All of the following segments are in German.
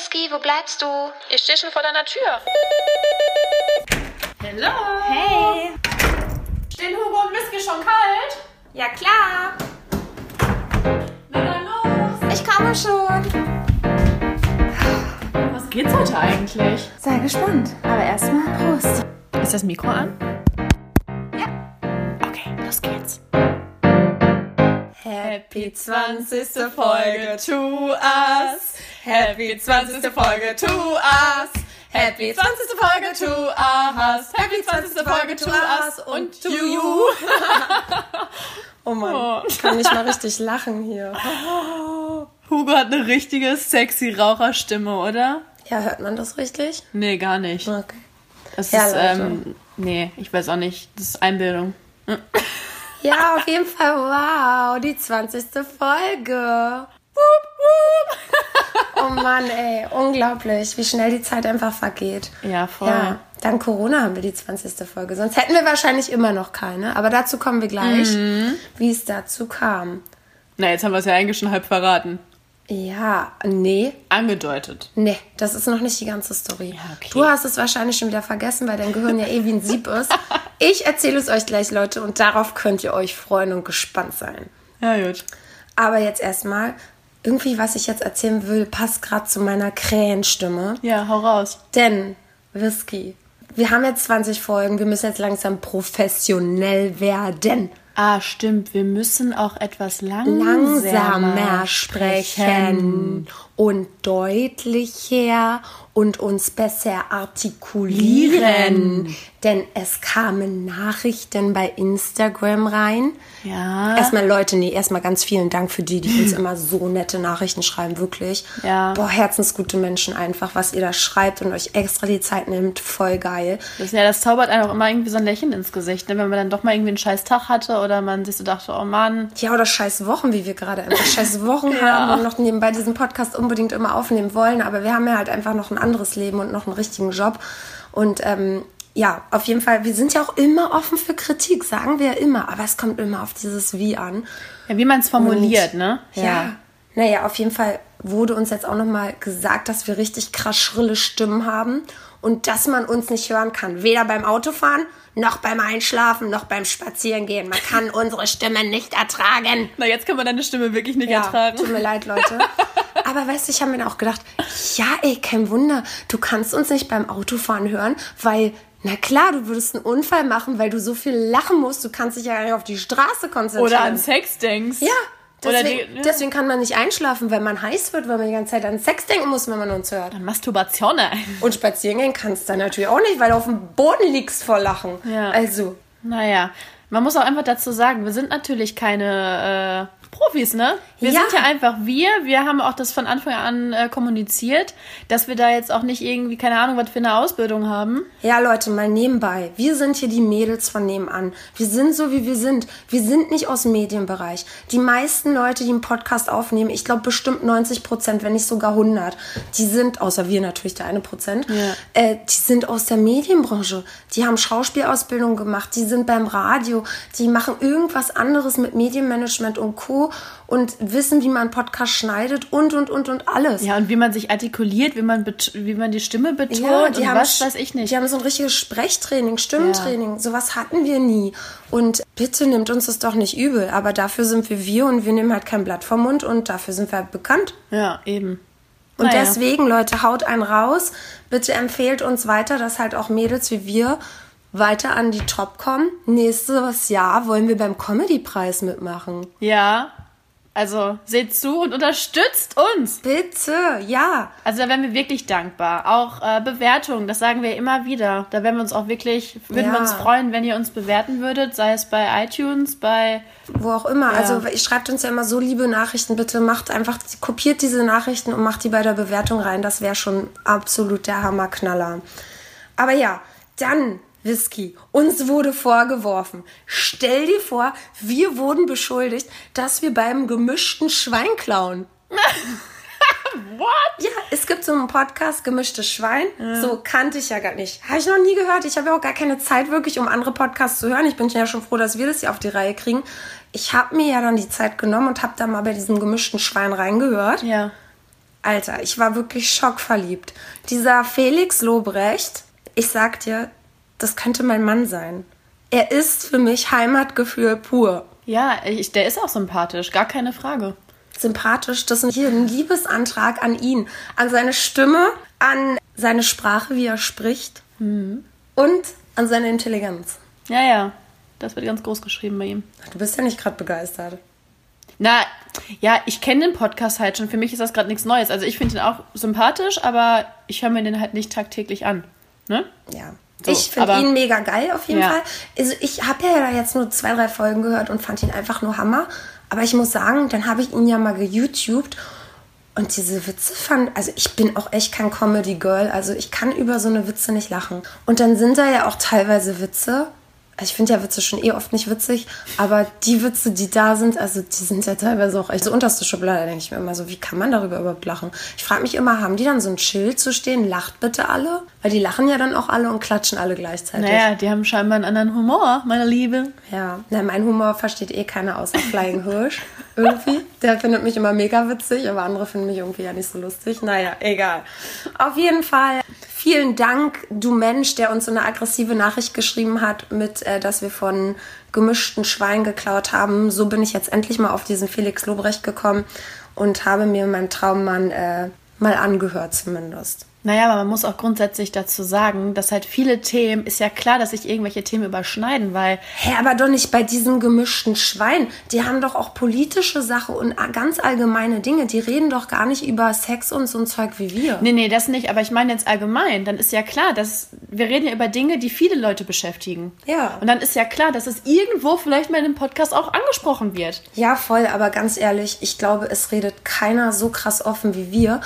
Whisky, wo bleibst du? Ich stehe schon vor deiner Tür. Hallo. Hey. Stehen Hugo und Whisky schon kalt? Ja, klar. Na dann los. Ich komme schon. Was geht's heute eigentlich? Sei gespannt. Aber erstmal Prost. Ist das Mikro an? Ja. Okay, los geht's. Happy 20. Folge to us. Happy 20. Folge to us. Happy 20. Folge to us. Happy 20. Folge to us und to you. Oh Mann, Oh. ich kann nicht mal richtig lachen hier. Hugo hat eine richtige sexy Raucherstimme, oder? Ja, hört man das richtig? Nee, gar nicht. Okay. Das Ja, ist, Leute. ähm, nee, ich weiß auch nicht. Das ist Einbildung. Ja, auf jeden Fall, wow, die 20. Folge. Oh Mann, ey, unglaublich, wie schnell die Zeit einfach vergeht. Ja, voll. Ja, dank Corona haben wir die 20. Folge. Sonst hätten wir wahrscheinlich immer noch keine. Aber dazu kommen wir gleich, Mhm. wie es dazu kam. Na, jetzt haben wir es ja eigentlich schon halb verraten. Ja, nee, Angedeutet. nee, das ist noch nicht die ganze Story. Ja, okay. Du hast es wahrscheinlich schon wieder vergessen, weil dein Gehirn ja eh wie ein Sieb ist. Ich erzähle es euch gleich, Leute, und darauf könnt ihr euch freuen und gespannt sein. Ja, gut. Aber jetzt erstmal, irgendwie, was ich jetzt erzählen will, passt gerade zu meiner Krähenstimme. Ja, hau raus. Denn, Whisky, wir haben jetzt 20 Folgen, wir müssen jetzt langsam professionell werden. Ah, stimmt. Wir müssen auch etwas langsamer, Langsamer sprechen und deutlicher und uns besser artikulieren. Lieren. Denn es kamen Nachrichten bei Instagram rein. Ja. Erstmal Leute, nee, erstmal ganz vielen Dank für die, die uns immer so nette Nachrichten schreiben, wirklich. Ja. Boah, herzensgute Menschen einfach, was ihr da schreibt und euch extra die Zeit nimmt, voll geil. Das, ja, das zaubert einem auch immer irgendwie so ein Lächeln ins Gesicht, ne? wenn man dann doch mal irgendwie einen scheiß Tag hatte oder man sich so dachte, oh Mann, Ja, oder scheiß Wochen, wie wir gerade einfach scheiß Wochen haben und noch nebenbei diesen Podcast unbedingt immer aufnehmen wollen. Aber wir haben ja halt einfach noch ein anderes Leben und noch einen richtigen Job. Und ähm, ja, auf jeden Fall, wir sind ja auch immer offen für Kritik, sagen wir ja immer. Aber es kommt immer auf dieses Wie an. ja, wie man es formuliert, Und, ne? Ja. Naja, auf jeden Fall wurde uns jetzt auch nochmal gesagt, dass wir richtig krass schrille Stimmen haben und dass man uns nicht hören kann. Weder beim Autofahren, noch beim Einschlafen, noch beim Spazierengehen. Man kann unsere Stimme nicht ertragen. Na, jetzt kann man deine Stimme wirklich nicht Ja, ertragen. tut mir leid, Leute. Aber weißt du, ich habe mir auch gedacht, ja, ey, kein Wunder, du kannst uns nicht beim Autofahren hören, weil, na klar, du würdest einen Unfall machen, weil du so viel lachen musst, du kannst dich ja gar nicht auf die Straße konzentrieren. Oder an Sex denkst. Ja, deswegen, die, ja. deswegen kann man nicht einschlafen, weil man heiß wird, weil man die ganze Zeit an Sex denken muss, wenn man uns hört. Masturbation. Und spazieren gehen kannst du dann natürlich auch nicht, weil du auf dem Boden liegst vor Lachen. Ja. Also, Naja, man muss auch einfach dazu sagen, wir sind natürlich keine äh, Profis, ne? Wir Ja. sind ja einfach wir. Wir haben auch das von Anfang an äh, kommuniziert, dass wir da jetzt auch nicht irgendwie, keine Ahnung, was für eine Ausbildung haben. Ja, Leute, mal nebenbei. Wir sind hier die Mädels von nebenan. Wir sind so, wie wir sind. Wir sind nicht aus dem Medienbereich. Die meisten Leute, die einen Podcast aufnehmen, ich glaube bestimmt 90 Prozent, wenn nicht sogar 100, die sind, außer wir natürlich, der eine Prozent, äh, die sind aus der Medienbranche. Die haben Schauspielausbildung gemacht, die sind beim Radio, die machen irgendwas anderes mit Medienmanagement und Co. und wissen, wie man Podcast schneidet und, und, und, und alles. Ja, und wie man sich artikuliert, wie man, wie man die Stimme betont Ja, die und haben, was weiß ich nicht. Die haben so ein richtiges Sprechtraining, Stimmentraining. Sowas hatten wir nie. Und bitte nimmt uns das doch nicht übel. Aber dafür sind wir wir und wir nehmen halt kein Blatt vom Mund und dafür sind wir halt bekannt. Ja, eben. Und Naja. deswegen, Leute, haut einen raus. Bitte empfehlt uns weiter, dass halt auch Mädels wie wir weiter an die Top kommen. Nächstes Jahr wollen wir beim Comedy-Preis mitmachen. Ja, also seht zu und unterstützt uns. Bitte, ja. Also da wären wir wirklich dankbar. Auch äh, Bewertungen, das sagen wir immer wieder. Da wären wir uns auch wirklich, würden Ja. wir uns freuen, wenn ihr uns bewerten würdet, sei es bei iTunes, bei Wo auch immer. Also ihr schreibt uns ja immer so liebe Nachrichten. Bitte macht einfach, kopiert diese Nachrichten und macht die bei der Bewertung rein. Das wäre schon absolut der Hammerknaller. Aber ja, dann, Whisky, uns wurde vorgeworfen. Stell dir vor, wir wurden beschuldigt, dass wir beim gemischten Schwein klauen. What? Ja, es gibt so einen Podcast, Gemischtes Schwein. So kannte ich ja gar nicht. Habe ich noch nie gehört. Ich habe ja auch gar keine Zeit wirklich, um andere Podcasts zu hören. Ich bin ja schon froh, dass wir das hier auf die Reihe kriegen. Ich habe mir ja dann die Zeit genommen und habe da mal bei diesem gemischten Schwein reingehört. Ja. Alter, ich war wirklich schockverliebt. Dieser Felix Lobrecht, ich sag dir, das könnte mein Mann sein. Er ist für mich Heimatgefühl pur. Ja, ich, der ist auch sympathisch, gar keine Frage. Sympathisch, das ist hier ein Liebesantrag an ihn, an seine Stimme, an seine Sprache, wie er spricht und an seine Intelligenz. Ja, ja, das wird ganz groß geschrieben bei ihm. Du bist ja nicht gerade begeistert. Na, ja, ich kenne den Podcast halt schon. Für mich ist das gerade nichts Neues. Also ich finde ihn auch sympathisch, aber ich höre mir den halt nicht tagtäglich an. Ne? Ja. So, ich finde ihn mega geil auf jeden Ja. Fall. Also ich habe ja jetzt nur zwei, drei Folgen gehört und fand ihn einfach nur Hammer. Aber ich muss sagen, dann habe ich ihn ja mal geYouTubed und diese Witze fand, also ich bin auch echt kein Comedy Girl, also ich kann über so eine Witze nicht lachen. Und dann sind da ja auch teilweise Witze. Also ich finde ja Witze schon eh oft nicht witzig, aber die Witze, die da sind, also die sind ja teilweise auch echt so unterste Schublade, denke ich mir immer so, wie kann man darüber überhaupt lachen? Ich frage mich immer, haben die dann so ein Schild zu stehen, lacht bitte alle? Weil die lachen ja dann auch alle und klatschen alle gleichzeitig. Naja, die haben scheinbar einen anderen Humor, meine Liebe. Ja, na, mein Humor versteht eh keiner außer Flying Hirsch. Irgendwie. Der findet mich immer mega witzig, aber andere finden mich irgendwie ja nicht so lustig. Naja, egal. Auf jeden Fall vielen Dank, du Mensch, der uns so eine aggressive Nachricht geschrieben hat, mit, äh, dass wir von gemischten Schwein geklaut haben. So bin ich jetzt endlich mal auf diesen Felix Lobrecht gekommen und habe mir meinen Traummann äh, mal angehört zumindest. Naja, aber man muss auch grundsätzlich dazu sagen, dass halt viele Themen, ist ja klar, dass sich irgendwelche Themen überschneiden, weil Hä, aber doch nicht bei diesem gemischten Schwein. Die haben doch auch politische Sache und ganz allgemeine Dinge. Die reden doch gar nicht über Sex und so ein Zeug wie wir. Nee, nee, das nicht, aber ich meine jetzt allgemein, dann ist ja klar, dass wir reden ja über Dinge, die viele Leute beschäftigen. Ja. Und dann ist ja klar, dass es irgendwo vielleicht mal in dem Podcast auch angesprochen wird. Ja, voll, aber ganz ehrlich, ich glaube, es redet keiner so krass offen wie wir.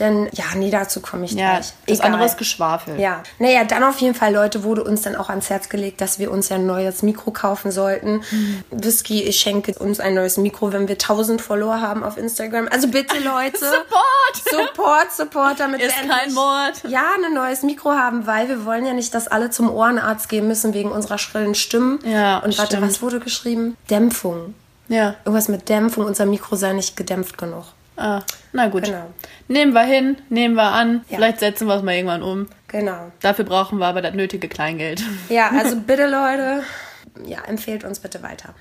Denn, ja, nee, dazu komme ich Ja, gleich. das Egal. andere ist Geschwafel. Ja, naja, dann auf jeden Fall, Leute, wurde uns dann auch ans Herz gelegt, dass wir uns ja ein neues Mikro kaufen sollten. Mhm. Whisky, ich schenke uns ein neues Mikro, wenn wir 1000 Follower haben auf Instagram. Also bitte, Leute. Support! Support, Support, damit Ist wir kein Mord. Ja, ein neues Mikro haben, weil wir wollen ja nicht, dass alle zum Ohrenarzt gehen müssen wegen unserer schrillen Stimmen. Ja, Und warte, stimmt. was wurde geschrieben? Dämpfung. Ja. Irgendwas mit Dämpfung, unser Mikro sei nicht gedämpft genug. Ah, na gut. Genau. Nehmen wir hin, nehmen wir an. Ja. Vielleicht setzen wir es mal irgendwann um. Genau. Dafür brauchen wir aber das nötige Kleingeld. Ja, also bitte Leute, ja, empfehlt uns bitte weiter.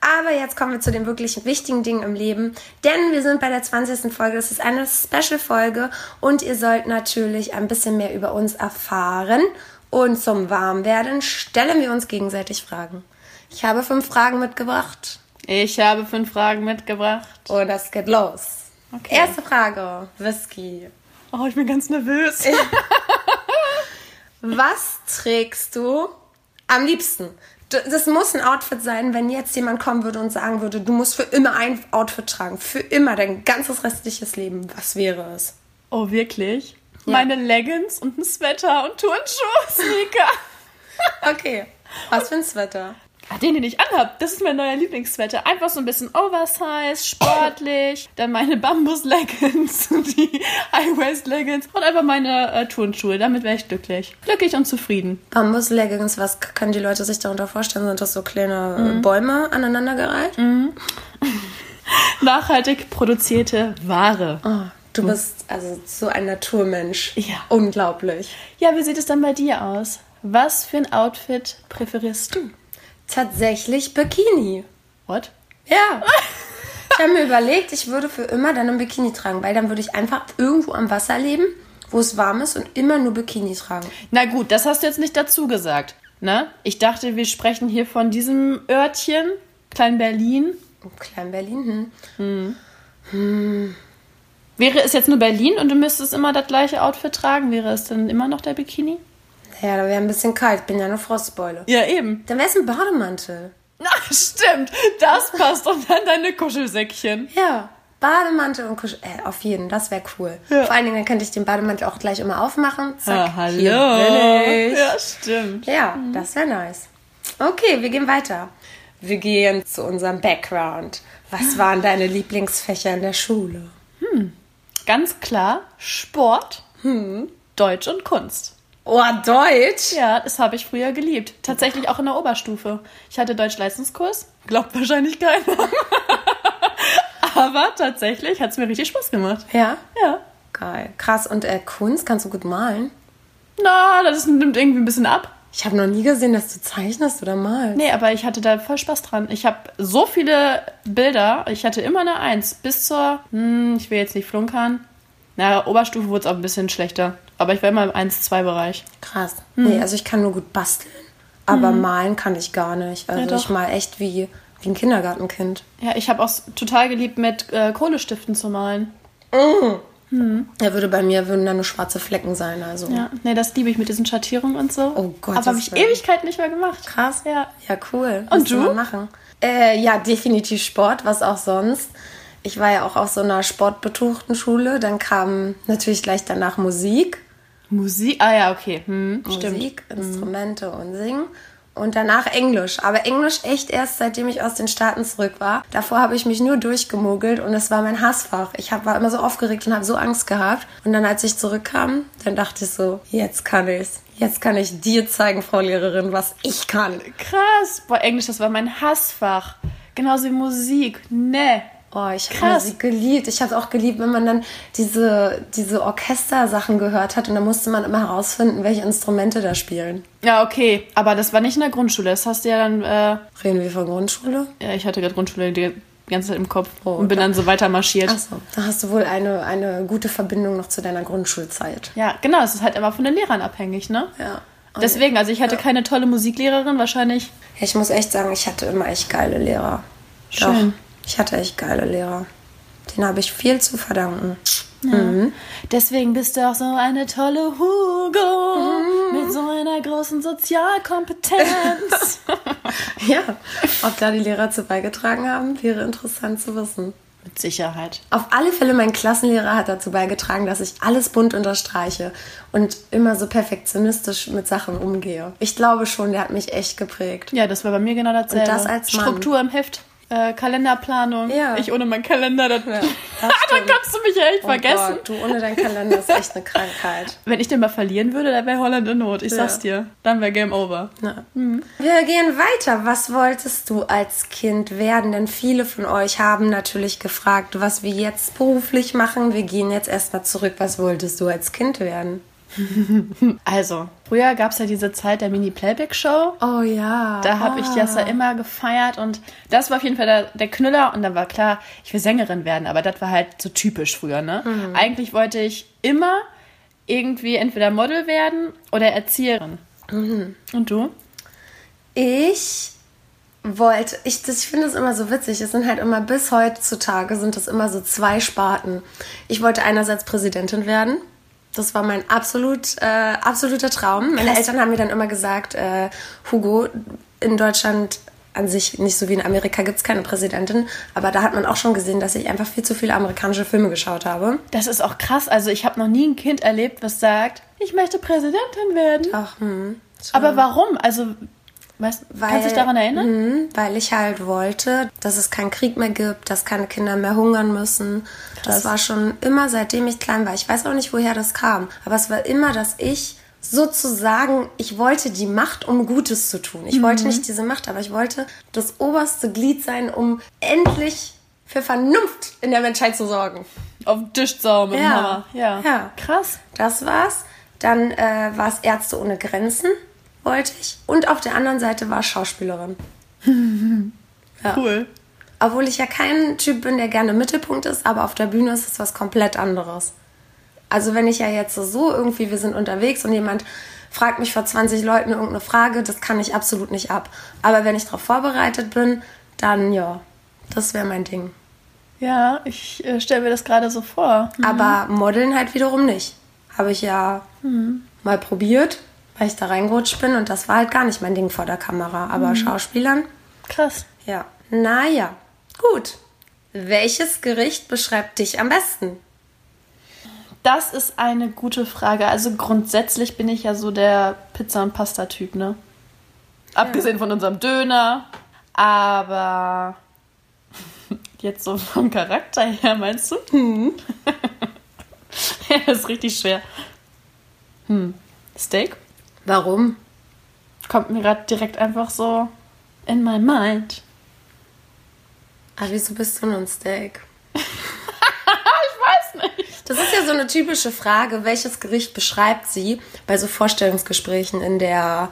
Aber jetzt kommen wir zu den wirklich wichtigen Dingen im Leben, denn wir sind bei der 20. Folge. Das ist eine Special-Folge und ihr sollt natürlich ein bisschen mehr über uns erfahren. Und zum Warmwerden stellen wir uns gegenseitig Fragen. Ich habe fünf Fragen mitgebracht Ich habe fünf Fragen mitgebracht. und das geht los. Okay. Erste Frage, Whisky. Oh, ich bin ganz nervös. Was trägst du am liebsten? Das muss ein Outfit sein, wenn jetzt jemand kommen würde und sagen würde, du musst für immer ein Outfit tragen. Für immer, dein ganzes restliches Leben. Was wäre es? Oh, wirklich? Ja. Meine Leggings und ein Sweater und Turnschuhe, Sneaker. Okay. Was für ein Sweater? Ah, den, den ich anhab, das ist mein neuer Lieblingssweater. Einfach so ein bisschen oversized, sportlich. Dann meine Bambus-Leggings, die High-Waist-Leggings und einfach meine äh, Turnschuhe. Damit wäre ich glücklich. Glücklich und zufrieden. Bambus-Leggings, was können die Leute sich darunter vorstellen? Sind das so kleine äh, Bäume aneinandergereiht? Nachhaltig produzierte Ware. Oh, du bist also so ein Naturmensch. Ja. Unglaublich. Ja, wie sieht es dann bei dir aus? Was für ein Outfit präferierst du? Tatsächlich Bikini. What? Ja. Ich habe mir überlegt, ich würde für immer dann ein Bikini tragen, weil dann würde ich einfach irgendwo am Wasser leben, wo es warm ist und immer nur Bikini tragen. Na gut, das hast du jetzt nicht dazu gesagt. Ne? Ich dachte, wir sprechen hier von diesem Örtchen, Klein Berlin. Klein Berlin, hm. Wäre es jetzt nur Berlin und du müsstest immer das gleiche Outfit tragen, wäre es dann immer noch der Bikini? Ja, da wäre ein bisschen kalt. Ich bin ja eine Frostbeule. Ja, eben. Dann wäre es ein Bademantel. Na, stimmt. Das passt. Und dann deine Kuschelsäckchen. Ja. Bademantel und Kuschel. Äh, auf jeden, das wäre cool. Ja. Vor allen Dingen, dann könnte ich den Bademantel auch gleich immer aufmachen. Zack. Ah, hallo. Ja, stimmt. Ja, das wäre nice. Okay, wir gehen weiter. Wir gehen zu unserem Background. Was waren deine Lieblingsfächer in der Schule? Ganz klar Sport, Deutsch und Kunst. Oh, Deutsch? Ja, das habe ich früher geliebt. Tatsächlich auch in der Oberstufe. Ich hatte Deutsch-Leistungskurs. Glaubt wahrscheinlich keiner. Aber tatsächlich hat es mir richtig Spaß gemacht. Ja. Ja. Geil. Krass. Und äh, Kunst, kannst du gut malen? Na, das nimmt irgendwie ein bisschen ab. Ich habe noch nie gesehen, dass du zeichnest oder malst. Nee, aber ich hatte da voll Spaß dran. Ich habe so viele Bilder. Ich hatte immer eine Eins. Bis zur, hm, ich will jetzt nicht flunkern. Na, Oberstufe wurde es auch ein bisschen schlechter. Aber ich war immer im 1-2-Bereich. Krass. Hm. Nee, also ich kann nur gut basteln. Aber malen kann ich gar nicht. Also doch. ich mal echt wie, wie ein Kindergartenkind. Ja, ich habe auch total geliebt, mit äh, Kohlestiften zu malen. Er würde bei mir würden da nur schwarze Flecken sein. Also Ja, nee, das liebe ich mit diesen Schattierungen und so. Oh Gott, Aber habe ich Ewigkeit nicht mehr gemacht. krass. Ja. Ja, cool. Und du? Mal machen. Äh, ja, definitiv Sport, was auch sonst. Ich war ja auch auf so einer sportbetuchten Schule. Dann kam natürlich gleich danach Musik. Musik, ah ja, okay. Hm, stimmt. Musik, Instrumente und Singen. Und danach Englisch. Aber Englisch echt erst, seitdem ich aus den Staaten zurück war. Davor habe ich mich nur durchgemogelt und es war mein Hassfach. Ich hab, war immer so aufgeregt und habe so Angst gehabt. Und dann, als ich zurückkam, dann dachte ich so, jetzt kann ich's. Jetzt kann ich dir zeigen, Frau Lehrerin, was ich kann. Krass. Boah, Englisch, das war mein Hassfach. Genauso wie Musik. Nee. Oh, ich habe. Musik geliebt. Ich habe auch geliebt, wenn man dann diese, diese Orchestersachen gehört hat und dann musste man immer herausfinden, welche Instrumente da spielen. Ja, okay. Aber das war nicht in der Grundschule. Das hast du ja dann, äh, Reden wir von Grundschule? ja, ich hatte gerade Grundschule die ganze Zeit im Kopf Oh, und bin da- dann so weiter marschiert. Achso, da hast du wohl eine, eine gute Verbindung noch zu deiner Grundschulzeit. Ja, genau. Es ist halt immer von den Lehrern abhängig, ne? Ja. Deswegen, also ich hatte keine tolle Musiklehrerin, wahrscheinlich. Ja, ich muss echt sagen, ich hatte immer echt geile Lehrer. Schön. Doch, ich hatte echt geile Lehrer. Den habe ich viel zu verdanken. Deswegen bist du auch so eine tolle Hugo mit so einer großen Sozialkompetenz. Ja, ob da die Lehrer zu beigetragen haben, wäre interessant zu wissen. mit Sicherheit. Auf alle Fälle, mein Klassenlehrer hat dazu beigetragen, dass ich alles bunt unterstreiche und immer so perfektionistisch mit Sachen umgehe. Ich glaube schon, der hat mich echt geprägt. Ja, das war bei mir genau dasselbe. Und das als Mann. Struktur im Heft, äh, Kalenderplanung. Ja. Ich ohne meinen Kalender, das, das da stimmt. kannst du mich ja echt Oh vergessen. Gott, du ohne deinen Kalender ist echt eine Krankheit. Wenn ich den mal verlieren würde, dann wäre Holland in Not. Ich Ja. sag's dir. Dann wäre Game Over. Ja. Wir gehen weiter. Was wolltest du als Kind werden? Denn viele von euch haben natürlich gefragt, was wir jetzt beruflich machen. Wir gehen jetzt erstmal zurück. Was wolltest du als Kind werden? Also, früher gab's ja diese Zeit der Mini-Playback-Show. Oh ja. Da habe ich das ja immer gefeiert und das war auf jeden Fall der, der Knüller und dann war klar, ich will Sängerin werden, aber das war halt so typisch früher, ne? Eigentlich wollte ich immer irgendwie entweder Model werden oder Erzieherin. Und du? Ich wollte, ich, das, ich finde es immer so witzig. Es sind halt immer bis heutzutage sind es immer so zwei Sparten. Ich wollte einerseits Präsidentin werden. Das war mein absolut, äh, absoluter Traum. Meine Krass. Eltern haben mir dann immer gesagt, äh, Hugo, in Deutschland an sich, nicht so wie in Amerika, gibt es keine Präsidentin. Aber da hat man auch schon gesehen, dass ich einfach viel zu viele amerikanische Filme geschaut habe. Das ist auch krass. Also ich habe noch nie ein Kind erlebt, was sagt, ich möchte Präsidentin werden. Ach, hm. Aber warum? Also, weißt, kannst du dich daran erinnern? Mhm, weil ich halt wollte, dass es keinen Krieg mehr gibt, dass keine Kinder mehr hungern müssen. Krass. Das war schon immer, seitdem ich klein war. Ich weiß auch nicht, woher das kam. Aber es war immer, dass ich sozusagen, ich wollte die Macht, um Gutes zu tun. Ich wollte nicht diese Macht, aber ich wollte das oberste Glied sein, um endlich für Vernunft in der Menschheit zu sorgen. Auf den Tisch saugen mit dem Ja. Hammer. Ja. Ja. Krass. Das war's. Dann äh, war es Ärzte ohne Grenzen, wollte ich. Und auf der anderen Seite war Schauspielerin. Ja. Cool. Obwohl ich ja kein Typ bin, der gerne Mittelpunkt ist, aber auf der Bühne ist es was komplett anderes. Also wenn ich ja jetzt so irgendwie, wir sind unterwegs und jemand fragt mich vor 20 Leuten irgendeine Frage, das kann ich absolut nicht ab. Aber wenn ich darauf vorbereitet bin, dann ja, das wäre mein Ding. Ja, ich äh, stelle mir das gerade so vor. Aber Modeln halt wiederum nicht. Habe ich ja mal probiert, weil ich da reingerutscht bin und das war halt gar nicht mein Ding vor der Kamera. Aber Schauspielern, Krass. ja. Naja, gut. Welches Gericht beschreibt dich am besten? Das ist eine gute Frage. Also grundsätzlich bin ich ja so der Pizza- und Pasta-Typ, ne? Abgesehen von unserem Döner. Aber jetzt so vom Charakter her, meinst du? Hm. ja, das ist richtig schwer. Hm. Steak? Warum? Kommt mir gerade direkt einfach so in my mind. Ah, wieso bist du nun Steak? Ich weiß nicht. Das ist ja so eine typische Frage. Welches Gericht beschreibt sie bei so Vorstellungsgesprächen in der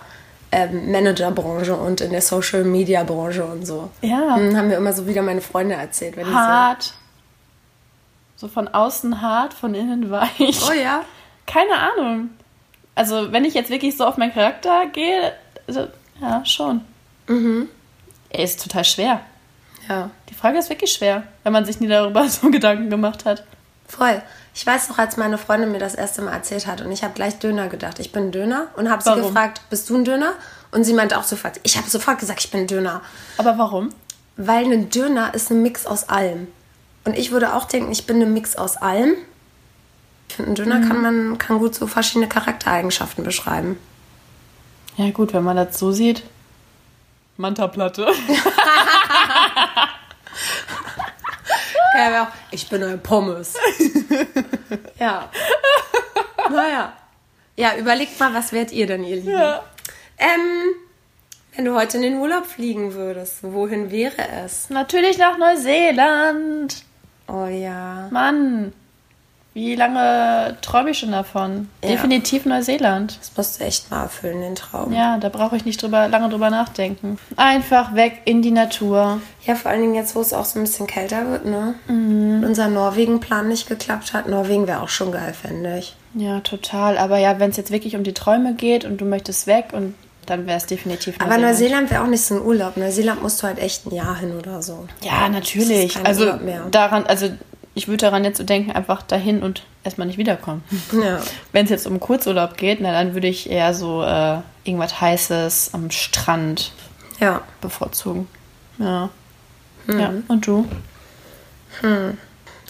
ähm, Managerbranche und in der Social Media Branche und so? Ja. Hm, haben mir immer so wieder meine Freunde erzählt. Wenn Hart. So von außen hart, von innen weich. So, oh ja. Keine Ahnung. Also, wenn ich jetzt wirklich so auf meinen Charakter gehe, also, ja, schon. Mhm. Er ist total schwer. Ja. Die Frage ist wirklich schwer, wenn man sich nie darüber so Gedanken gemacht hat. Voll. Ich weiß noch, als meine Freundin mir das erste Mal erzählt hat und ich habe gleich Döner gedacht. Ich bin Döner und habe sie gefragt, bist du ein Döner? Und sie meinte auch sofort, ich habe sofort gesagt, ich bin ein Döner. Aber warum? Weil ein Döner ist ein Mix aus allem. Und ich würde auch denken, ich bin ein Mix aus allem. Ich finde, ein Döner Mhm. kann man kann gut so verschiedene Charaktereigenschaften beschreiben. Ja, gut, wenn man das so sieht. Manta-Platte. Ja, ich bin ein Pommes. ja. Naja. Ja, überlegt mal, was wärt ihr denn, ihr Lieben? Ja. Ähm, wenn du heute in den Urlaub fliegen würdest, wohin wäre es? Natürlich nach Neuseeland. Oh ja. Mann, wie lange träume ich schon davon? Ja. Definitiv Neuseeland. Das musst du echt mal erfüllen, den Traum. Ja, da brauche ich nicht drüber, lange drüber nachdenken. Einfach weg in die Natur. Ja, vor allen Dingen jetzt, wo es auch so ein bisschen kälter wird, ne? Und unser Norwegen-Plan nicht geklappt hat. Norwegen wäre auch schon geil, fände ich. Ja, total. Aber ja, wenn es jetzt wirklich um die Träume geht und du möchtest weg und dann wäre es definitiv Aber Neuseeland wäre auch nicht so ein Urlaub. Neuseeland musst du halt echt ein Jahr hin oder so. Ja, natürlich. Also Urlaub mehr. daran, also ich würde daran jetzt so denken, einfach dahin und erstmal nicht wiederkommen. Ja. Wenn es jetzt um Kurzurlaub geht, na, dann würde ich eher so äh, irgendwas Heißes am Strand Ja. bevorzugen. Ja. Ja, und du?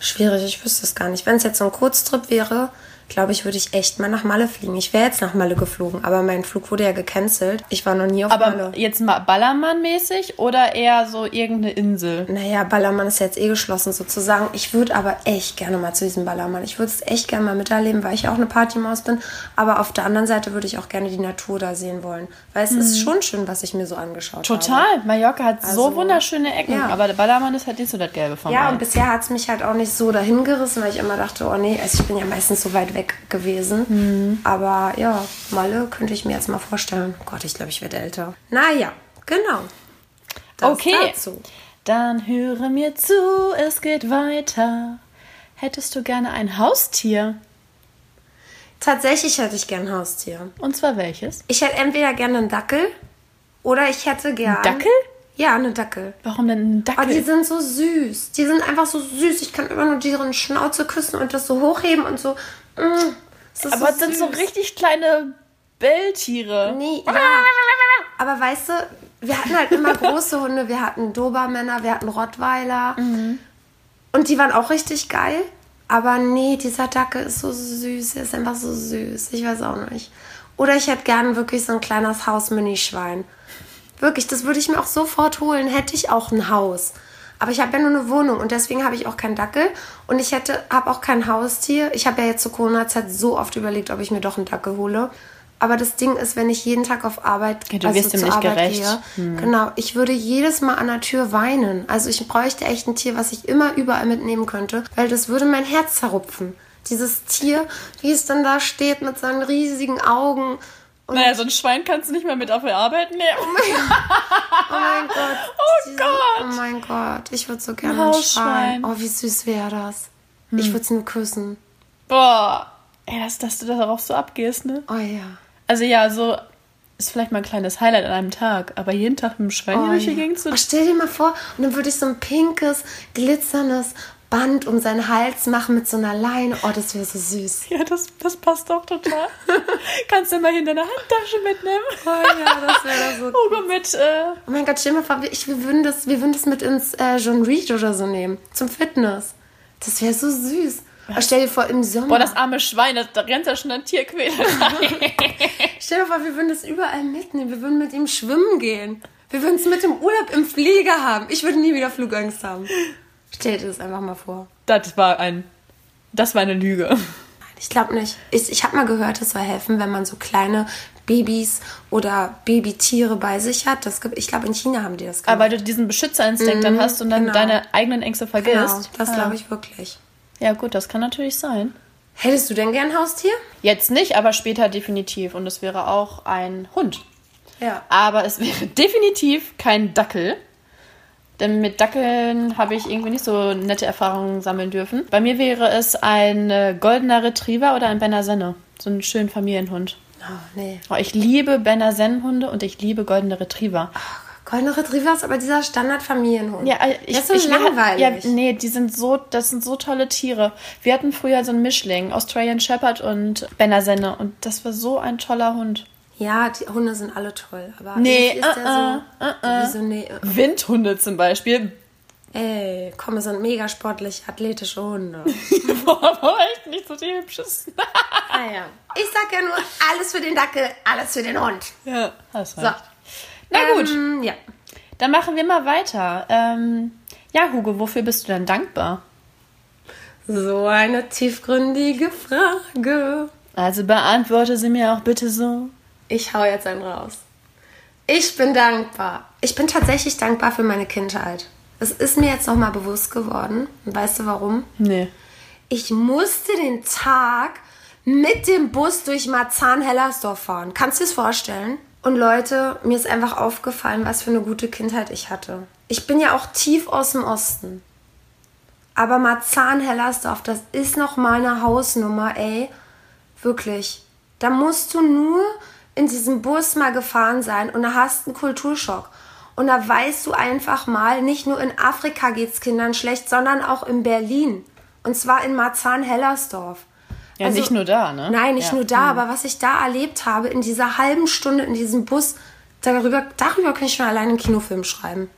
Schwierig, ich wüsste es gar nicht. Wenn es jetzt so ein Kurztrip wäre, glaube ich, würde ich echt mal nach Malle fliegen. Ich wäre jetzt nach Malle geflogen, aber mein Flug wurde ja gecancelt. Ich war noch nie auf Aber Malle. jetzt mal Ballermann-mäßig oder eher so irgendeine Insel? Naja, Ballermann ist jetzt eh geschlossen sozusagen. Ich würde aber echt gerne mal zu diesem Ballermann. Ich würde es echt gerne mal miterleben, weil ich auch eine Partymaus bin. Aber auf der anderen Seite würde ich auch gerne die Natur da sehen wollen. Weil es ist schon schön, was ich mir so angeschaut habe. Mhm. Total. Mallorca hat so Also, wunderschöne Ecken, ja. aber der Ballermann ist halt nicht so das Gelbe vom Ja, Ei. und bisher hat es mich halt auch nicht so dahin gerissen, weil ich immer dachte, oh nee, also ich bin ja meistens so weit weg gewesen. Mhm. Aber ja, Malle könnte ich mir jetzt mal vorstellen. Oh Gott, ich glaube, ich werde älter. Naja, genau. Das Okay. Dazu. Dann höre mir zu, es geht weiter. Hättest du gerne ein Haustier? Tatsächlich hätte ich gern ein Haustier. Und zwar welches? Ich hätte entweder gerne einen Dackel oder ich hätte gern. Dackel? Ja, eine Dackel. Warum denn ein Oh, Dackel? die sind so süß. Die sind einfach so süß. Ich kann immer nur deren Schnauze küssen und das so hochheben und so. Das ist aber es so sind so richtig kleine Belltiere. Nee, ja. Aber weißt du, wir hatten halt immer große Hunde. Wir hatten Dobermänner, wir hatten Rottweiler. Und die waren auch richtig geil. Aber nee, dieser Dackel ist so süß. Er ist einfach so süß. Ich weiß auch nicht. Oder ich hätte gern wirklich so ein kleines Haus-Mini-Schwein. Wirklich, das würde ich mir auch sofort holen. Hätte ich auch ein Haus. Aber ich habe ja nur eine Wohnung und deswegen habe ich auch keinen Dackel. Und ich hätte, habe auch kein Haustier. Ich habe ja jetzt zur Corona-Zeit so oft überlegt, ob ich mir doch einen Dackel hole. Aber das Ding ist, wenn ich jeden Tag auf Arbeit, Ja, du wirst dem zur nicht Arbeit gerecht. Hm. gehe, genau, ich würde jedes Mal an der Tür weinen. Also ich bräuchte echt ein Tier, was ich immer überall mitnehmen könnte, weil das würde mein Herz zerrupfen. Dieses Tier, wie es dann da steht mit seinen riesigen Augen. Und Naja, so ein Schwein kannst du nicht mal mit auf die Arbeit nehmen. oh mein Gott. Oh diese- Gott. Oh mein Gott. Ich würde so gerne Ein. Schwein. Oh, wie süß wäre das. Ich würde es nur küssen. Boah. Ey, dass, dass du darauf so abgehst, ne? Oh ja. Also ja, so ist vielleicht mal ein kleines Highlight an einem Tag, aber jeden Tag mit dem Schwein Oh, durch die ja. Gegend zu oh, stell dir mal vor, und dann würde ich so ein pinkes, glitzerndes Band um seinen Hals machen mit so einer Leine. Oh, das wäre so süß. Ja, das, das passt doch total. Kannst du mal in deine Handtasche mitnehmen. Oh ja, das wäre so Hugo mit, äh, Oh mein Gott, stell dir mal vor, ich, wir, würden das, wir würden das mit ins äh, John Reed oder so nehmen. Zum Fitness. Das wäre so süß. Oh, stell dir vor, im Sommer. boah, das arme Schwein, das, da rennt ja schon ein Tierquälerei. stell dir vor, wir würden das überall mitnehmen. Wir würden mit ihm schwimmen gehen. Wir würden es mit dem Urlaub im Flieger haben. Ich würde nie wieder Flugangst haben. Stell dir das einfach mal vor. das war ein, das war eine Lüge. Ich glaube nicht. Ich, ich habe mal gehört, es soll helfen, wenn man so kleine Babys oder Babytiere bei sich hat. Das gibt, ich glaube, in China haben die das gemacht. Aber weil du diesen Beschützerinstinkt dann hast und dann genau. deine eigenen Ängste vergisst. Genau, das Ja. glaube ich wirklich. Ja, gut, das kann natürlich sein. Hättest du denn gern ein Haustier? Jetzt nicht, aber später definitiv. Und es wäre auch ein Hund. Ja. Aber es wäre definitiv kein Dackel. Denn mit Dackeln habe ich irgendwie nicht so nette Erfahrungen sammeln dürfen. Bei mir wäre es ein äh, goldener Retriever oder ein Berner Senne. So ein schöner Familienhund. Oh, nee. Oh, ich liebe Berner Sennenhunde und ich liebe goldene Retriever. Golden Retriever ist aber dieser Standard-Familienhund. Ja, äh, ich, das ist so ich langweilig. Ja, nee, die sind so, das sind so tolle Tiere. Wir hatten früher so einen Mischling, Australian Shepherd und Berner Senne und das war so ein toller Hund. Ja, die Hunde sind alle toll. Aber Nee, ist der uh-uh, so, Wieso nee? Windhunde zum Beispiel. Ey, komm, es sind mega sportlich, athletische Hunde. Boah, aber echt nicht so die hübschesten. ah ja. Ich sag ja nur, alles für den Dackel, alles für den Hund. Ja, hast So. recht. Na gut, Ähm, ja. dann machen wir mal weiter. Ähm, ja, Hugo, wofür bist du denn dankbar? So eine tiefgründige Frage. Also beantworte sie mir auch bitte so. Ich hau jetzt einen raus. Ich bin dankbar. Ich bin tatsächlich dankbar für meine Kindheit. Es ist mir jetzt nochmal bewusst geworden. Und weißt du warum? Nee. Ich musste den Tag mit dem Bus durch Marzahn-Hellersdorf fahren. Kannst du dir das vorstellen? Und Leute, mir ist einfach aufgefallen, was für eine gute Kindheit ich hatte. Ich bin ja auch tief aus dem Osten. Aber Marzahn-Hellersdorf, das ist noch mal eine Hausnummer, ey. Wirklich. Da musst du nur in diesem Bus mal gefahren sein und da hast einen Kulturschock. Und da weißt du einfach mal, nicht nur in Afrika geht's Kindern schlecht, sondern auch in Berlin. Und zwar in Marzahn-Hellersdorf. Ja, nicht nur da, ne? Nein, nicht Ja. nur da, aber was ich da erlebt habe, in dieser halben Stunde in diesem Bus, darüber, darüber kann ich schon alleine einen Kinofilm schreiben.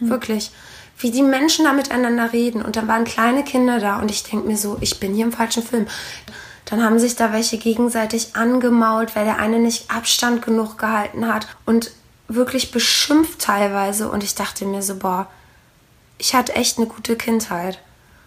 Wirklich. Wie die Menschen da miteinander reden. Und dann waren kleine Kinder da und ich denke mir so, ich bin hier im falschen Film. Dann haben sich da welche gegenseitig angemault, weil der eine nicht Abstand genug gehalten hat und wirklich beschimpft teilweise. Und ich dachte mir so, boah, ich hatte echt eine gute Kindheit.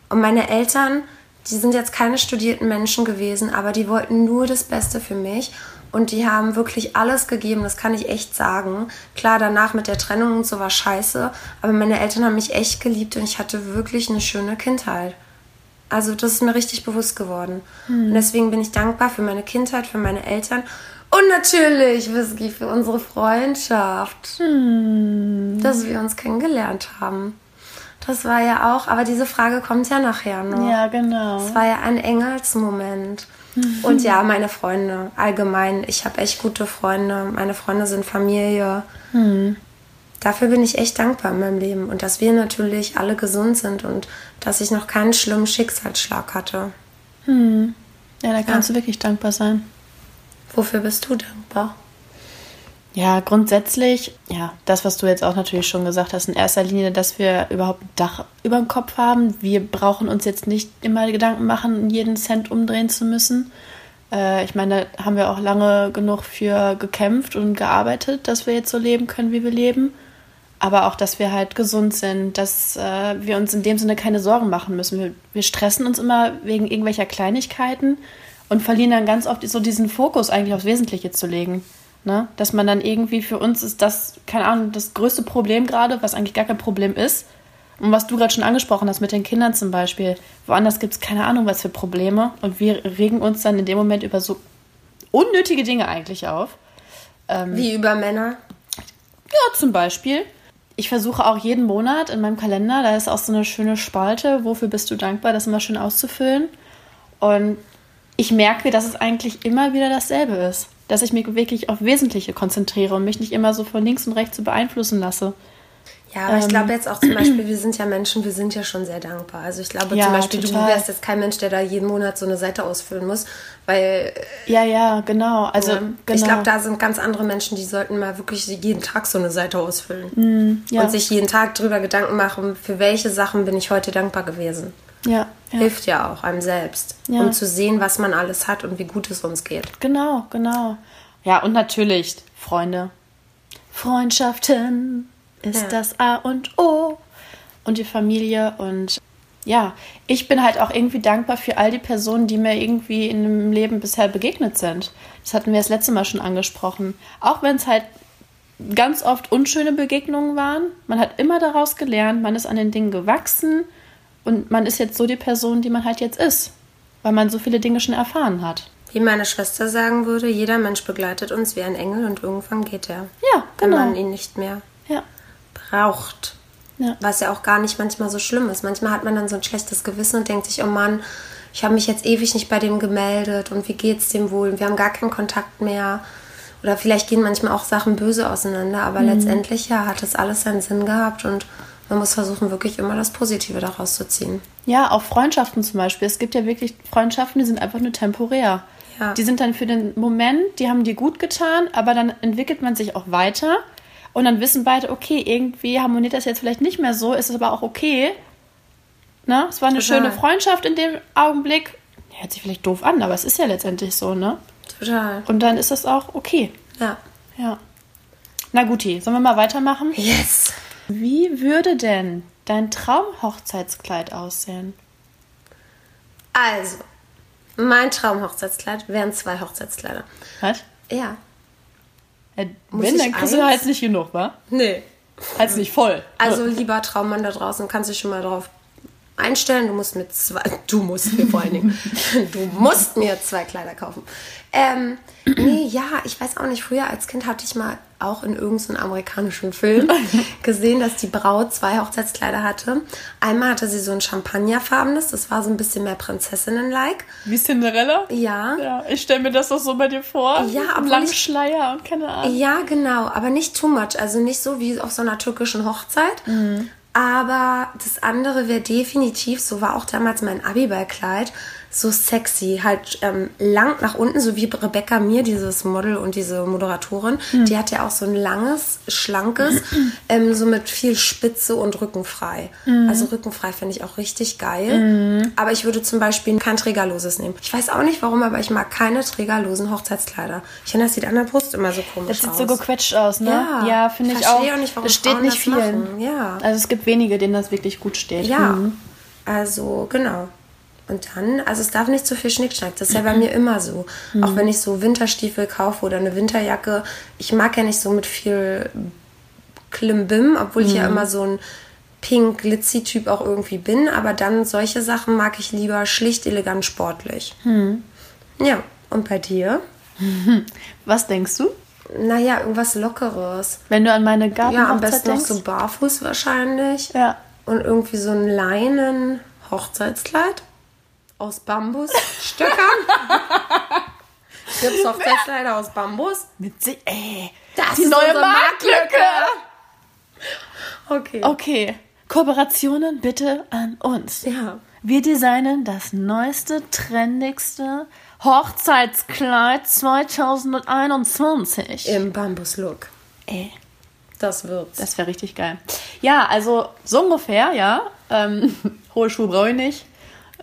Und meine Eltern, die sind jetzt keine studierten Menschen gewesen, aber die wollten nur das Beste für mich. Und die haben wirklich alles gegeben, das kann ich echt sagen. Klar, danach mit der Trennung und so war scheiße, aber meine Eltern haben mich echt geliebt und ich hatte wirklich eine schöne Kindheit. Also das ist mir richtig bewusst geworden. Und deswegen bin ich dankbar für meine Kindheit, für meine Eltern und natürlich, Whisky, für unsere Freundschaft. Dass wir uns kennengelernt haben. Das war ja auch, aber diese Frage kommt ja nachher noch. Ja, genau. Es war ja ein Engelsmoment. Und ja, meine Freunde, allgemein. Ich habe echt gute Freunde. Meine Freunde sind Familie. Dafür bin ich echt dankbar in meinem Leben. Und dass wir natürlich alle gesund sind und dass ich noch keinen schlimmen Schicksalsschlag hatte. Ja, da kannst du wirklich dankbar sein. Wofür bist du dankbar? Ja, grundsätzlich, ja, das, was du jetzt auch natürlich schon gesagt hast, in erster Linie, dass wir überhaupt ein Dach über dem Kopf haben. Wir brauchen uns jetzt nicht immer Gedanken machen, jeden Cent umdrehen zu müssen. Äh, ich meine, da haben wir auch lange genug für gekämpft und gearbeitet, dass wir jetzt so leben können, wie wir leben. Aber auch, dass wir halt gesund sind, dass äh, wir uns in dem Sinne keine Sorgen machen müssen. Wir, wir stressen uns immer wegen irgendwelcher Kleinigkeiten und verlieren dann ganz oft so diesen Fokus eigentlich aufs Wesentliche zu legen. Ne? Dass man dann irgendwie für uns ist das, keine Ahnung, das größte Problem gerade, was eigentlich gar kein Problem ist. Und was du gerade schon angesprochen hast mit den Kindern zum Beispiel. Woanders gibt es keine Ahnung, was für Probleme. Und wir regen uns dann in dem Moment über so unnötige Dinge eigentlich auf. Wie über Männer? Ja, zum Beispiel. Ich versuche auch jeden Monat in meinem Kalender, da ist auch so eine schöne Spalte, wofür bist du dankbar, das immer schön auszufüllen. Und ich merke, dass es eigentlich immer wieder dasselbe ist. Dass ich mich wirklich auf Wesentliche konzentriere und mich nicht immer so von links und rechts so beeinflussen lasse. Ja, aber ich Ähm. glaube jetzt auch zum Beispiel, wir sind ja Menschen, wir sind ja schon sehr dankbar. Also ich glaube Ja, zum Beispiel, du total. wärst jetzt kein Mensch, der da jeden Monat so eine Seite ausfüllen muss, weil Ja, ja, genau. Also, äh, genau. ich glaube, da sind ganz andere Menschen, die sollten mal wirklich jeden Tag so eine Seite ausfüllen. ja. Und sich jeden Tag drüber Gedanken machen, für welche Sachen bin ich heute dankbar gewesen. ja, ja. Hilft ja auch einem selbst, Ja. um zu sehen, was man alles hat und wie gut es uns geht. Genau, genau. Ja, und natürlich, Freunde. Freundschaften ist Ja. das A und O. Und die Familie. Und ja, ich bin halt auch irgendwie dankbar für all die Personen, die mir irgendwie in dem Leben bisher begegnet sind. Das hatten wir das letzte Mal schon angesprochen. Auch wenn es halt ganz oft unschöne Begegnungen waren. Man hat immer daraus gelernt, man ist an den Dingen gewachsen Und man ist jetzt so die Person, die man halt jetzt ist. Weil man so viele Dinge schon erfahren hat. Wie meine Schwester sagen würde, jeder Mensch begleitet uns wie ein Engel und irgendwann geht er. Ja, Wenn genau. man ihn nicht mehr Ja. Braucht. Ja. Was ja auch gar nicht manchmal so schlimm ist. Manchmal hat man dann so ein schlechtes Gewissen und denkt sich, oh Mann, ich habe mich jetzt ewig nicht bei dem gemeldet und wie geht's dem wohl? Und wir haben gar keinen Kontakt mehr. Oder vielleicht gehen manchmal auch Sachen böse auseinander, aber Mhm. letztendlich ja hat das alles seinen Sinn gehabt und man muss versuchen, wirklich immer das Positive daraus zu ziehen. Ja, auch Freundschaften zum Beispiel. Es gibt ja wirklich Freundschaften, die sind einfach nur temporär. Ja. Die sind dann für den Moment, die haben dir gut getan, aber dann entwickelt man sich auch weiter. Und dann wissen beide, okay, irgendwie harmoniert das jetzt vielleicht nicht mehr so, ist es aber auch okay. Ne? Es war eine Total. schöne Freundschaft in dem Augenblick. Hört sich vielleicht doof an, aber es ist ja letztendlich so, ne? Total. Und dann ist das auch okay. Ja. Ja. Na guti, sollen wir mal weitermachen? Yes. Wie würde denn dein Traumhochzeitskleid aussehen? Also, mein Traumhochzeitskleid wären zwei Hochzeitskleider. Was? Ja. Muss wenn, dann kriegst du halt nicht genug, wa? Nee. Halt nicht voll. Also lieber Traummann da draußen, kannst dich schon mal drauf einstellen. Du musst mir zwei, du musst mir vor allen Dingen, du musst mir zwei Kleider kaufen. Ähm, nee, ja, ich weiß auch nicht. Früher als Kind hatte ich mal auch in irgendeinem amerikanischen Film gesehen, dass die Braut zwei Hochzeitskleider hatte. Einmal hatte sie so ein champagnerfarbenes, das war so ein bisschen mehr Prinzessinnen-like. Wie Cinderella? Ja. Ja, ich stelle mir das doch so bei dir vor. Ja, obwohl langen Schleier und keine Ahnung. Ja, genau, aber nicht too much. Also nicht so wie auf so einer türkischen Hochzeit. Aber das andere wäre definitiv, so war auch damals mein Abiballkleid, so sexy, halt ähm, lang nach unten, so wie Rebecca Mir, dieses Model und diese Moderatorin. Die hat ja auch so ein langes, schlankes, ähm, so mit viel Spitze und rückenfrei. Also rückenfrei finde ich auch richtig geil. Aber ich würde zum Beispiel kein trägerloses nehmen. Ich weiß auch nicht warum, aber ich mag keine trägerlosen Hochzeitskleider. Ich finde, das sieht an der Brust immer so komisch Das sieht aus. so gequetscht aus, ne? Ja, finde ich auch. auch nicht, warum das steht Frauen nicht machen. Ja. Also es gibt wenige, denen das wirklich gut steht. Ja, Mhm. also genau. Und dann, also es darf nicht zu viel Schnickschnack. Das ist ja bei mir immer so. Auch wenn ich so Winterstiefel kaufe oder eine Winterjacke. Ich mag ja nicht so mit viel Klimbim, obwohl ich ja immer so ein pink glitzy typ auch irgendwie bin. Aber dann solche Sachen mag ich lieber schlicht, elegant, sportlich. Ja, und bei dir? Was denkst du? Naja, irgendwas Lockeres. Wenn du an meine Ja, am besten noch denkst? so barfuß wahrscheinlich. Ja. Und irgendwie so ein Leinen Hochzeitskleid aus Bambusstöckern. Gibt's Hochzeitskleider aus Bambus? Mit si ey, Das die ist neue Marktlücke. Okay. Okay, Kooperationen bitte an uns. Ja. Wir designen das neueste, trendigste Hochzeitskleid 2021. Im Bambus-Look. Ey, Das wird's. das wäre richtig geil. Ja, also so ungefähr, ja. Ähm, hohe Schuhe brauche ich nicht.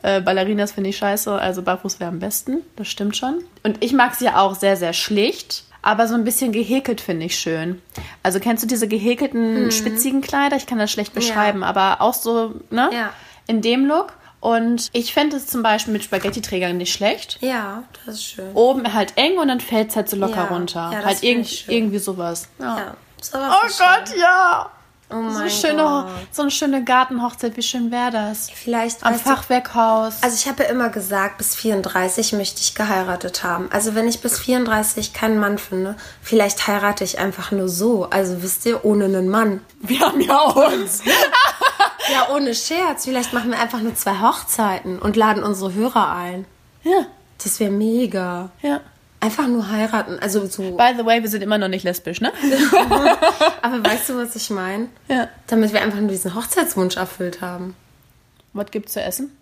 Äh, Ballerinas finde ich scheiße, also barfuß wäre am besten. Das stimmt schon. Und ich mag sie ja auch sehr, sehr schlicht. Aber so ein bisschen gehäkelt finde ich schön. Also kennst du diese gehäkelten, spitzigen Kleider? Ich kann das schlecht beschreiben, aber auch so, ne? Ja. In dem Look. Und ich fände es zum Beispiel mit Spaghetti-Trägern nicht schlecht. ja, das ist schön. Oben halt eng und dann fällt es halt so locker Ja. runter. Ja, halt ich schön. irgendwie sowas. Ja. Ja. Sowas Oh ist schön. Gott, ja. Oh So schöne, Gott. so eine schöne Gartenhochzeit, wie schön wäre das? Vielleicht Am Fachwerkhaus. Also ich habe ja immer gesagt, bis 34 möchte ich geheiratet haben. Also wenn ich bis 34 keinen Mann finde, vielleicht heirate ich einfach nur so. Also wisst ihr, ohne einen Mann. wir haben ja uns. Ja, ohne Scherz. Vielleicht machen wir einfach nur zwei Hochzeiten und laden unsere Hörer ein. ja, Das wäre mega. ja. Einfach nur heiraten. Also so. By the way, wir sind immer noch nicht lesbisch, ne? Aber weißt du, was ich meine? ja. Damit wir einfach nur diesen Hochzeitswunsch erfüllt haben. Was gibt's zu essen?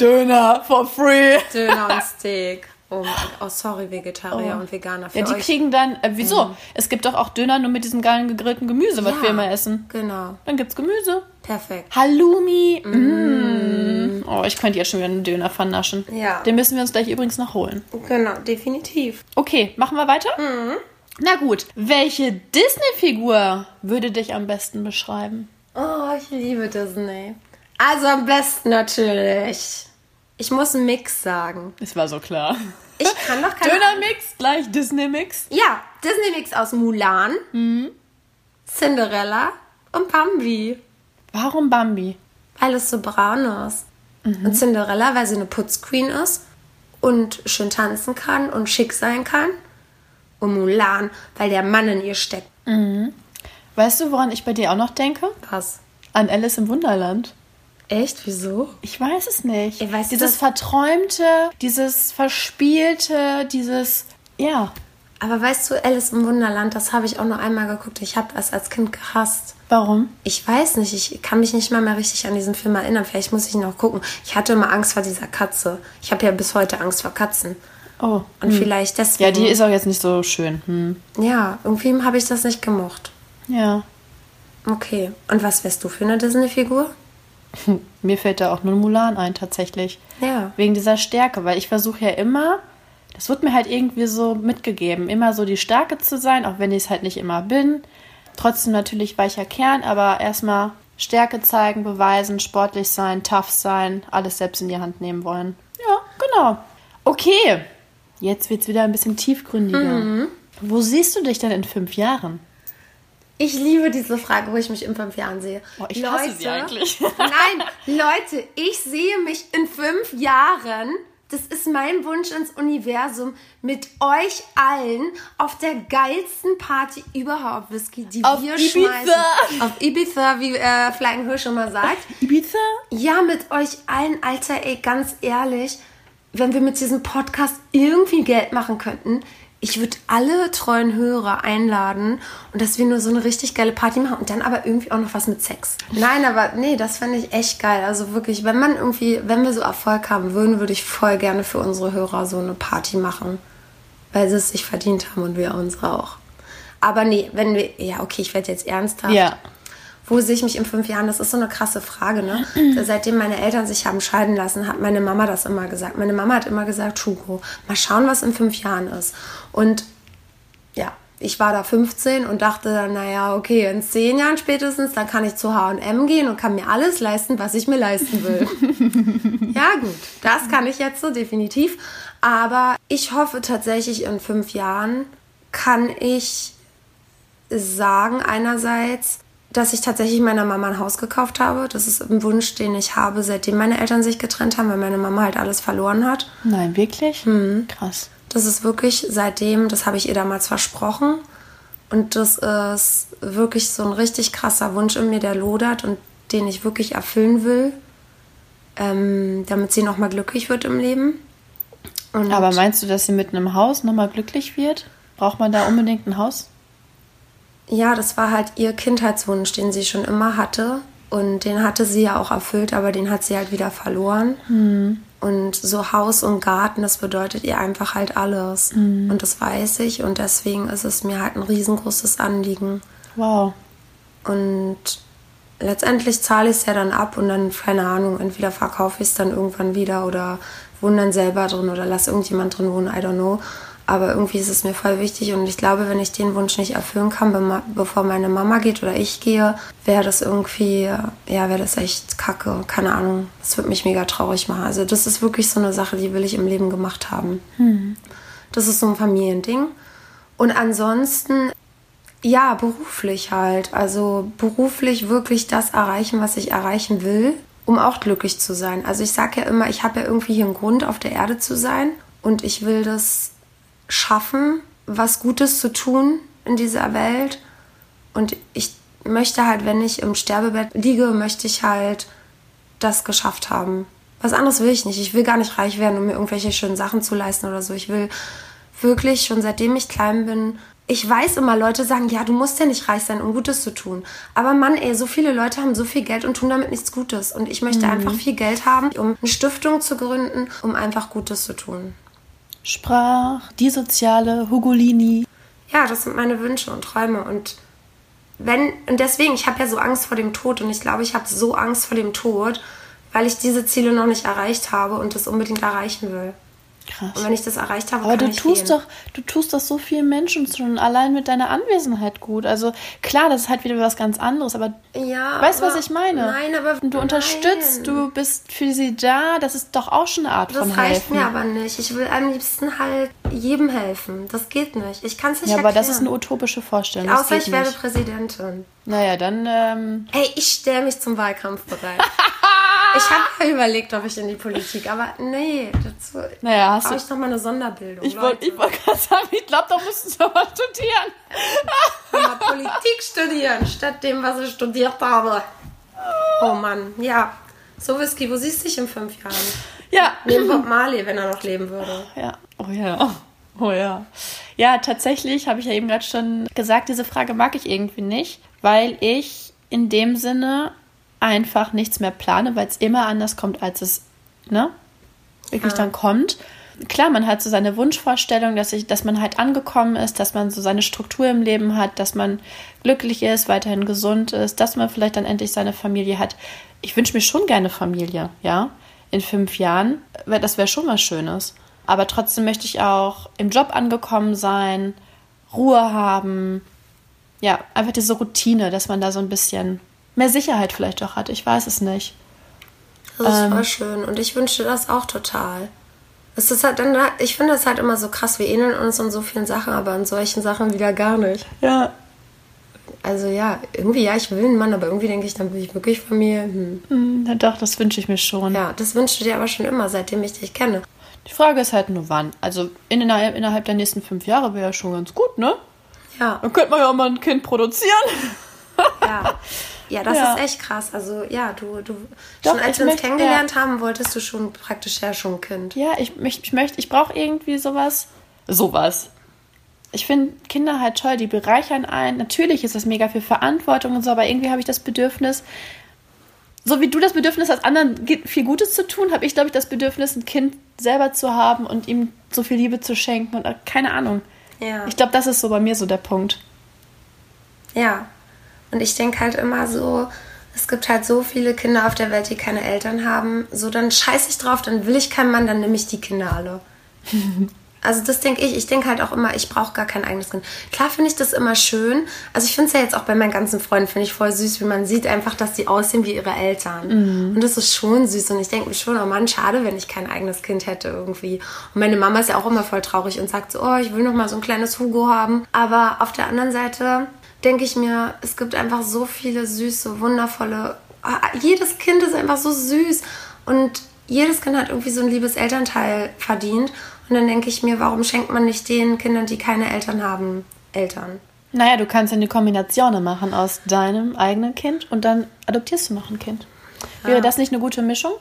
Döner for free. Döner und Steak. Oh, oh sorry, Vegetarier und Veganer. Für Ja, die euch. kriegen dann, äh, wieso? Es gibt doch auch Döner nur mit diesem geilen gegrillten Gemüse, was Ja, wir immer essen. Genau. Dann gibt's Gemüse. Perfekt. Halloumi. Mm. Oh, ich könnte ja schon wieder einen Döner vernaschen. Ja. Den müssen wir uns gleich übrigens noch holen. Genau, definitiv. Okay, machen wir weiter? Mhm. Na gut. Welche Disney-Figur würde dich am besten beschreiben? Oh, ich liebe Disney. Also am besten natürlich. Ich muss einen Mix sagen. Es war so klar. Ich kann doch keine. Döner-Mix gleich Disney-Mix. Ja, Disney-Mix aus Mulan, Mhm. Cinderella und Bambi. Warum Bambi? Weil es so braun ist. Und Cinderella, weil sie eine Putzqueen ist und schön tanzen kann und schick sein kann. Und Mulan, weil der Mann in ihr steckt. Weißt du, woran ich bei dir auch noch denke? Was? An Alice im Wunderland. Echt? Wieso? Ich weiß es nicht. Du, dieses Verträumte, dieses Verspielte, dieses. Ja. Aber weißt du, Alice im Wunderland, das habe ich auch nur einmal geguckt. Ich habe das als Kind gehasst. Warum? Ich weiß nicht, ich kann mich nicht mal mehr richtig an diesen Film erinnern. Vielleicht muss ich ihn noch gucken. Ich hatte immer Angst vor dieser Katze. Ich habe ja bis heute Angst vor Katzen. Oh. Und vielleicht deswegen. Ja, die ist auch jetzt nicht so schön. Hm. Ja, irgendwie habe ich das nicht gemocht. Ja. Okay. Und was wärst du für eine Disney-Figur? Mir fällt da auch nur Mulan ein, tatsächlich. Ja. Wegen dieser Stärke, weil ich versuche ja immer, das wird mir halt irgendwie so mitgegeben, immer so die Stärke zu sein, auch wenn ich es halt nicht immer bin. Trotzdem natürlich weicher Kern, aber erstmal Stärke zeigen, beweisen, sportlich sein, tough sein, alles selbst in die Hand nehmen wollen. Ja, genau. Okay, jetzt wird's wieder ein bisschen tiefgründiger. Wo siehst du dich denn in fünf Jahren? Ich liebe diese Frage, wo ich mich in fünf Jahren sehe. Oh, ich hasse sie eigentlich. Nein, Leute, ich sehe mich in fünf Jahren. Das ist mein Wunsch ins Universum mit euch allen auf der geilsten Party überhaupt, Whisky, die Auf wir Ibiza. schmeißen. Auf Ibiza, wie äh, Flying Hirsch immer sagt. Ibiza? Ja, mit euch allen, Alter, ey, ganz ehrlich, wenn wir mit diesem Podcast irgendwie Geld machen könnten, ich würde alle treuen Hörer einladen und dass wir nur so eine richtig geile Party machen und dann aber irgendwie auch noch was mit Sex. Nein, aber nee, das fände ich echt geil. Also wirklich, wenn man irgendwie, wenn wir so Erfolg haben würden, würde ich voll gerne für unsere Hörer so eine Party machen. Weil sie es sich verdient haben und wir uns auch. Aber nee, wenn wir, ja, okay, ich werde jetzt ernsthaft. Ja. Wo sehe ich mich in fünf Jahren? Das ist so eine krasse Frage, ne? Seitdem meine Eltern sich haben scheiden lassen, hat meine Mama das immer gesagt. Meine Mama hat immer gesagt, Hugo, mal schauen, was in fünf Jahren ist. Und ja, ich war da 15 und dachte dann, naja, okay, in zehn Jahren spätestens, dann kann ich zu H&M gehen und kann mir alles leisten, was ich mir leisten will. ja, gut, das kann ich jetzt so definitiv. Aber ich hoffe tatsächlich, in fünf Jahren kann ich sagen einerseits, dass ich tatsächlich meiner Mama ein Haus gekauft habe. Das ist ein Wunsch, den ich habe, seitdem meine Eltern sich getrennt haben, weil meine Mama halt alles verloren hat. Nein, wirklich? Krass. Das ist wirklich seitdem, das habe ich ihr damals versprochen. Und das ist wirklich so ein richtig krasser Wunsch in mir, der lodert und den ich wirklich erfüllen will, ähm, damit sie nochmal glücklich wird im Leben. Und Aber meinst du, dass sie mit einem Haus nochmal glücklich wird? Braucht man da unbedingt ein Haus? Ja, das war halt ihr Kindheitswunsch, den sie schon immer hatte. Und den hatte sie ja auch erfüllt, aber den hat sie halt wieder verloren. Und so Haus und Garten, das bedeutet ihr einfach halt alles. Und das weiß ich. Und deswegen ist es mir halt ein riesengroßes Anliegen. Wow. Und letztendlich zahle ich es ja dann ab und dann, keine Ahnung, entweder verkaufe ich es dann irgendwann wieder oder wohne dann selber drin oder lass irgendjemand drin wohnen, I don't know. Aber irgendwie ist es mir voll wichtig und ich glaube, wenn ich den Wunsch nicht erfüllen kann, bevor meine Mama geht oder ich gehe, wäre das irgendwie, ja, wäre das echt kacke. Keine Ahnung. Das würde mich mega traurig machen. Also das ist wirklich so eine Sache, die will ich im Leben gemacht haben. Das ist so ein Familiending. Und ansonsten ja, beruflich halt. Also beruflich wirklich das erreichen, was ich erreichen will, um auch glücklich zu sein. Also ich sage ja immer, ich habe ja irgendwie hier einen Grund, auf der Erde zu sein und ich will das schaffen, was Gutes zu tun in dieser Welt. Und ich möchte halt, wenn ich im Sterbebett liege, möchte ich halt das geschafft haben. Was anderes will ich nicht. Ich will gar nicht reich werden, um mir irgendwelche schönen Sachen zu leisten oder so. Ich will wirklich schon seitdem ich klein bin. Ich weiß immer, Leute sagen, ja, du musst ja nicht reich sein, um Gutes zu tun. Aber Mann, ey, so viele Leute haben so viel Geld und tun damit nichts Gutes. Und ich möchte einfach viel Geld haben, um eine Stiftung zu gründen, um einfach Gutes zu tun. Sprach, die soziale, Hugolini. Ja, das sind meine Wünsche und Träume. Und wenn, und deswegen, ich habe ja so Angst vor dem Tod und ich glaube, ich habe so Angst vor dem Tod, weil ich diese Ziele noch nicht erreicht habe und das unbedingt erreichen will. Und Krass. wenn ich das erreicht habe, Aber kann du ich tust gehen. doch, du tust doch so vielen Menschen schon allein mit deiner Anwesenheit gut. Also klar, das ist halt wieder was ganz anderes, aber Ja, weißt du, was ich meine? Nein, aber Und du unterstützt, nein. du bist für sie da, das ist doch auch schon eine Art Das von reicht helfen. mir aber nicht. Ich will am liebsten halt jedem helfen. Das geht nicht. Ich kann es nicht ja, aber das erklären. ist eine utopische Vorstellung. Das Außer ich werde. Präsidentin. Naja, dann, ähm, Ey, ich stelle mich zum Wahlkampf bereit. Ich habe ja überlegt, ob ich in die Politik, aber nee, dazu Naja, hast brauche du. ich noch mal eine Sonderbildung. Ich wollte ich wollt gerade sagen, ich glaube, da musst du aber studieren. mal Politik studieren, statt dem, was ich studiert habe. Oh Mann, ja. So Whisky, wo siehst du dich in fünf Jahren? Ja. Neben Bob Marley, wenn er noch leben würde. Ja. Oh ja. Oh ja. Ja, tatsächlich habe ich ja eben gerade schon gesagt, diese Frage mag ich irgendwie nicht, weil ich in dem Sinne einfach nichts mehr plane, weil es immer anders kommt, als es, ne? Wirklich Ja. dann kommt. Klar, man hat so seine Wunschvorstellung, dass, ich, dass man halt angekommen ist, dass man so seine Struktur im Leben hat, dass man glücklich ist, weiterhin gesund ist, dass man vielleicht dann endlich seine Familie hat. Ich wünsche mir schon gerne Familie, ja, in fünf Jahren. weil Das wäre schon was Schönes. Aber trotzdem möchte ich auch im Job angekommen sein, Ruhe haben. Ja, einfach diese Routine, dass man da so ein bisschen mehr Sicherheit vielleicht auch hat. Ich weiß es nicht. Das ist Ähm. voll schön. Und ich wünschte das auch total. Es ist halt dann, ich finde das halt immer so krass. Wir ähneln uns in so vielen Sachen, aber in solchen Sachen wieder gar nicht. Ja. Also ja, irgendwie, ja, ich will einen Mann, aber irgendwie denke ich, dann will ich wirklich Familie. Hm. Hm, na doch, das wünsche ich mir schon. Ja, das wünschst du dir aber schon immer, seitdem ich dich kenne. Die Frage ist halt nur wann. Also in, innerhalb, innerhalb der nächsten fünf Jahre wäre ja schon ganz gut, ne? Ja, Dann könnte man ja auch mal ein Kind produzieren. ja. Ja, das Ja. ist echt krass. Also ja, du, du Doch, schon als ich wir uns möchte- kennengelernt haben, wolltest du schon praktisch ja schon ein Kind. Ja, ich, ich, ich möchte, ich brauche irgendwie sowas. Sowas. Ich finde Kinder halt toll, die bereichern einen. Natürlich ist das mega viel Verantwortung und so, aber irgendwie habe ich das Bedürfnis, so wie du das Bedürfnis hast, anderen viel Gutes zu tun, habe ich, glaube ich, das Bedürfnis, ein Kind selber zu haben und ihm so viel Liebe zu schenken und äh, keine Ahnung. Ja. Ich glaube, das ist so bei mir so der Punkt. Ja. Und ich denke halt immer so, es gibt halt so viele Kinder auf der Welt, die keine Eltern haben. So, dann scheiß ich drauf, dann will ich keinen Mann, dann nehme ich die Kinder alle. Also das denke ich. Ich denke halt auch immer, ich brauche gar kein eigenes Kind. Klar finde ich das immer schön. Also ich finde es ja jetzt auch bei meinen ganzen Freunden, finde ich voll süß, wie man sieht einfach, dass die aussehen wie ihre Eltern. Und das ist schon süß. Und ich denke mir schon, oh Mann, schade, wenn ich kein eigenes Kind hätte irgendwie. Und meine Mama ist ja auch immer voll traurig und sagt so, oh, ich will noch mal so ein kleines Hugo haben. Aber auf der anderen Seite denke ich mir, es gibt einfach so viele süße, wundervolle. ah, Jedes Kind ist einfach so süß. Und jedes Kind hat irgendwie so ein liebes Elternteil verdient. Und dann denke ich mir, warum schenkt man nicht den Kindern, die keine Eltern haben, Eltern? Naja, du kannst ja eine Kombination machen aus deinem eigenen Kind und dann adoptierst du noch ein Kind. Wäre das nicht eine gute Mischung?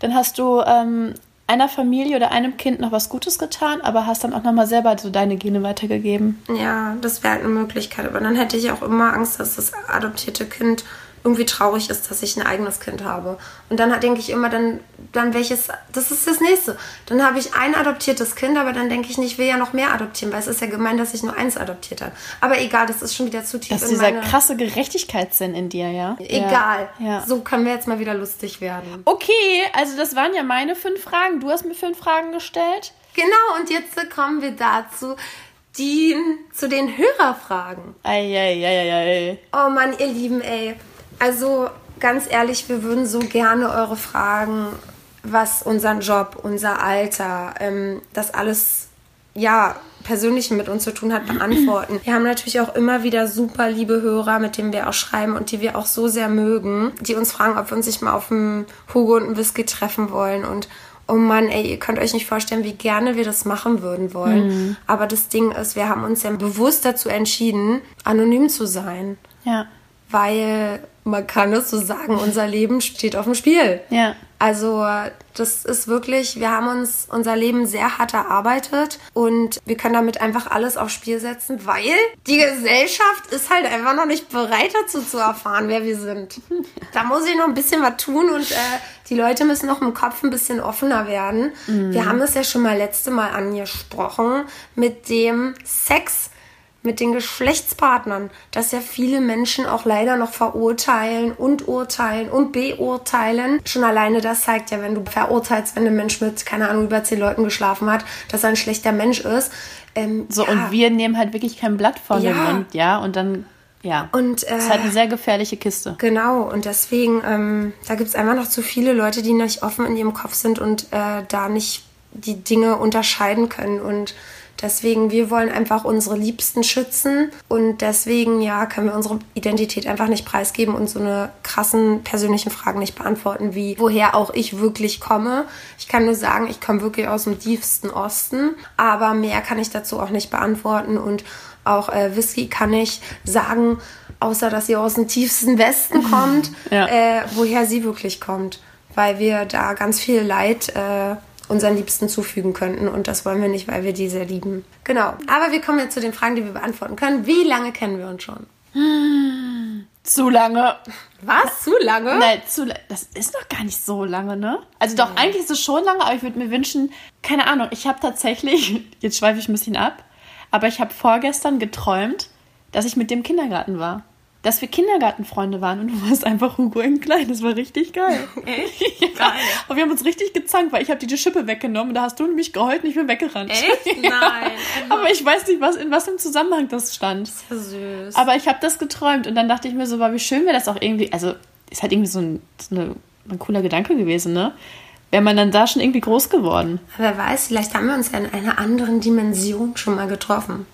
Dann hast du ähm, einer Familie oder einem Kind noch was Gutes getan, aber hast dann auch nochmal selber so deine Gene weitergegeben. Ja, das wäre halt eine Möglichkeit. Aber dann hätte ich auch immer Angst, dass das adoptierte Kind irgendwie traurig ist, dass ich ein eigenes Kind habe. Und dann denke ich immer, dann, dann welches, das ist das nächste. Dann habe ich ein adoptiertes Kind, aber dann denke ich nicht, ich will ja noch mehr adoptieren, weil es ist ja gemein, dass ich nur eins adoptiert habe. Aber egal, das ist schon wieder zu tief Das ist dieser meine... krasse Gerechtigkeitssinn in dir, ja? Egal. Ja. So können wir jetzt mal wieder lustig werden. Okay, also das waren ja meine fünf Fragen. Du hast mir fünf Fragen gestellt. Genau, und jetzt kommen wir dazu, die, zu den Hörerfragen. Eieieiei. Oh Mann, ihr Lieben, ey. Also ganz ehrlich, wir würden so gerne eure Fragen, was unseren Job, unser Alter, ähm, das alles, ja, persönlich mit uns zu tun hat, beantworten. Wir haben natürlich auch immer wieder super liebe Hörer, mit denen wir auch schreiben und die wir auch so sehr mögen, die uns fragen, ob wir uns nicht mal auf dem Hugo und einen Whisky treffen wollen und Oh Mann, ey, ihr könnt euch nicht vorstellen, wie gerne wir das machen würden wollen. Aber das Ding ist, wir haben uns ja bewusst dazu entschieden, anonym zu sein Ja. weil man kann es so sagen, unser Leben steht auf dem Spiel. Ja. Also das ist wirklich, wir haben uns unser Leben sehr hart erarbeitet und wir können damit einfach alles aufs Spiel setzen, weil die Gesellschaft ist halt einfach noch nicht bereit dazu zu erfahren, wer wir sind. Da muss ich noch ein bisschen was tun und äh, die Leute müssen noch im Kopf ein bisschen offener werden. Wir haben das ja schon mal letzte Mal angesprochen mit dem Sex mit den Geschlechtspartnern, dass ja viele Menschen auch leider noch verurteilen und urteilen und beurteilen. Schon alleine das zeigt ja, wenn du verurteilst, wenn ein Mensch mit, keine Ahnung, über zehn Leuten geschlafen hat, dass er ein schlechter Mensch ist. Ähm, So, ja. und wir nehmen halt wirklich kein Blatt vor den Ja. Mund, ja, und dann, ja. Und, das ist äh, halt eine sehr gefährliche Kiste. Genau, und deswegen, ähm, da gibt's einfach noch zu viele Leute, die nicht offen in ihrem Kopf sind und äh, da nicht die Dinge unterscheiden können. Und Deswegen, wir wollen einfach unsere Liebsten schützen und deswegen, ja, können wir unsere Identität einfach nicht preisgeben und so eine krassen persönlichen Fragen nicht beantworten, wie woher auch ich wirklich komme. Ich kann nur sagen, ich komme wirklich aus dem tiefsten Osten, aber mehr kann ich dazu auch nicht beantworten und auch äh, Whisky kann ich sagen, außer dass sie aus dem tiefsten Westen kommt, Ja. äh, woher sie wirklich kommt. Weil wir da ganz viel Leid äh, unseren Liebsten zufügen könnten und das wollen wir nicht, weil wir die sehr lieben. Genau. Aber wir kommen jetzt zu den Fragen, die wir beantworten können. Wie lange kennen wir uns schon? Zu lange. Was? Zu lange? Nein, zu, la- das ist noch gar nicht so lange, ne? Also doch, eigentlich ist es schon lange, aber ich würde mir wünschen, keine Ahnung, ich habe tatsächlich, jetzt schweife ich ein bisschen ab, aber ich habe vorgestern geträumt, dass ich mit dem Kindergarten war. Dass wir Kindergartenfreunde waren und du warst einfach Hugo in klein. Das war richtig geil. Echt? Ja. Geil. Und wir haben uns richtig gezankt, weil ich habe dir die Schippe weggenommen und da hast du mich geheult und ich bin weggerannt. Echt? Ja. Nein. Aber ich weiß nicht, was, in was im Zusammenhang das stand. Süß. Aber ich habe das geträumt und dann dachte ich mir so, war wie schön wäre das auch irgendwie, also ist halt irgendwie so ein, so eine, ein cooler Gedanke gewesen, ne? Wäre man dann da schon irgendwie groß geworden. Wer weiß, vielleicht haben wir uns ja in einer anderen Dimension schon mal getroffen.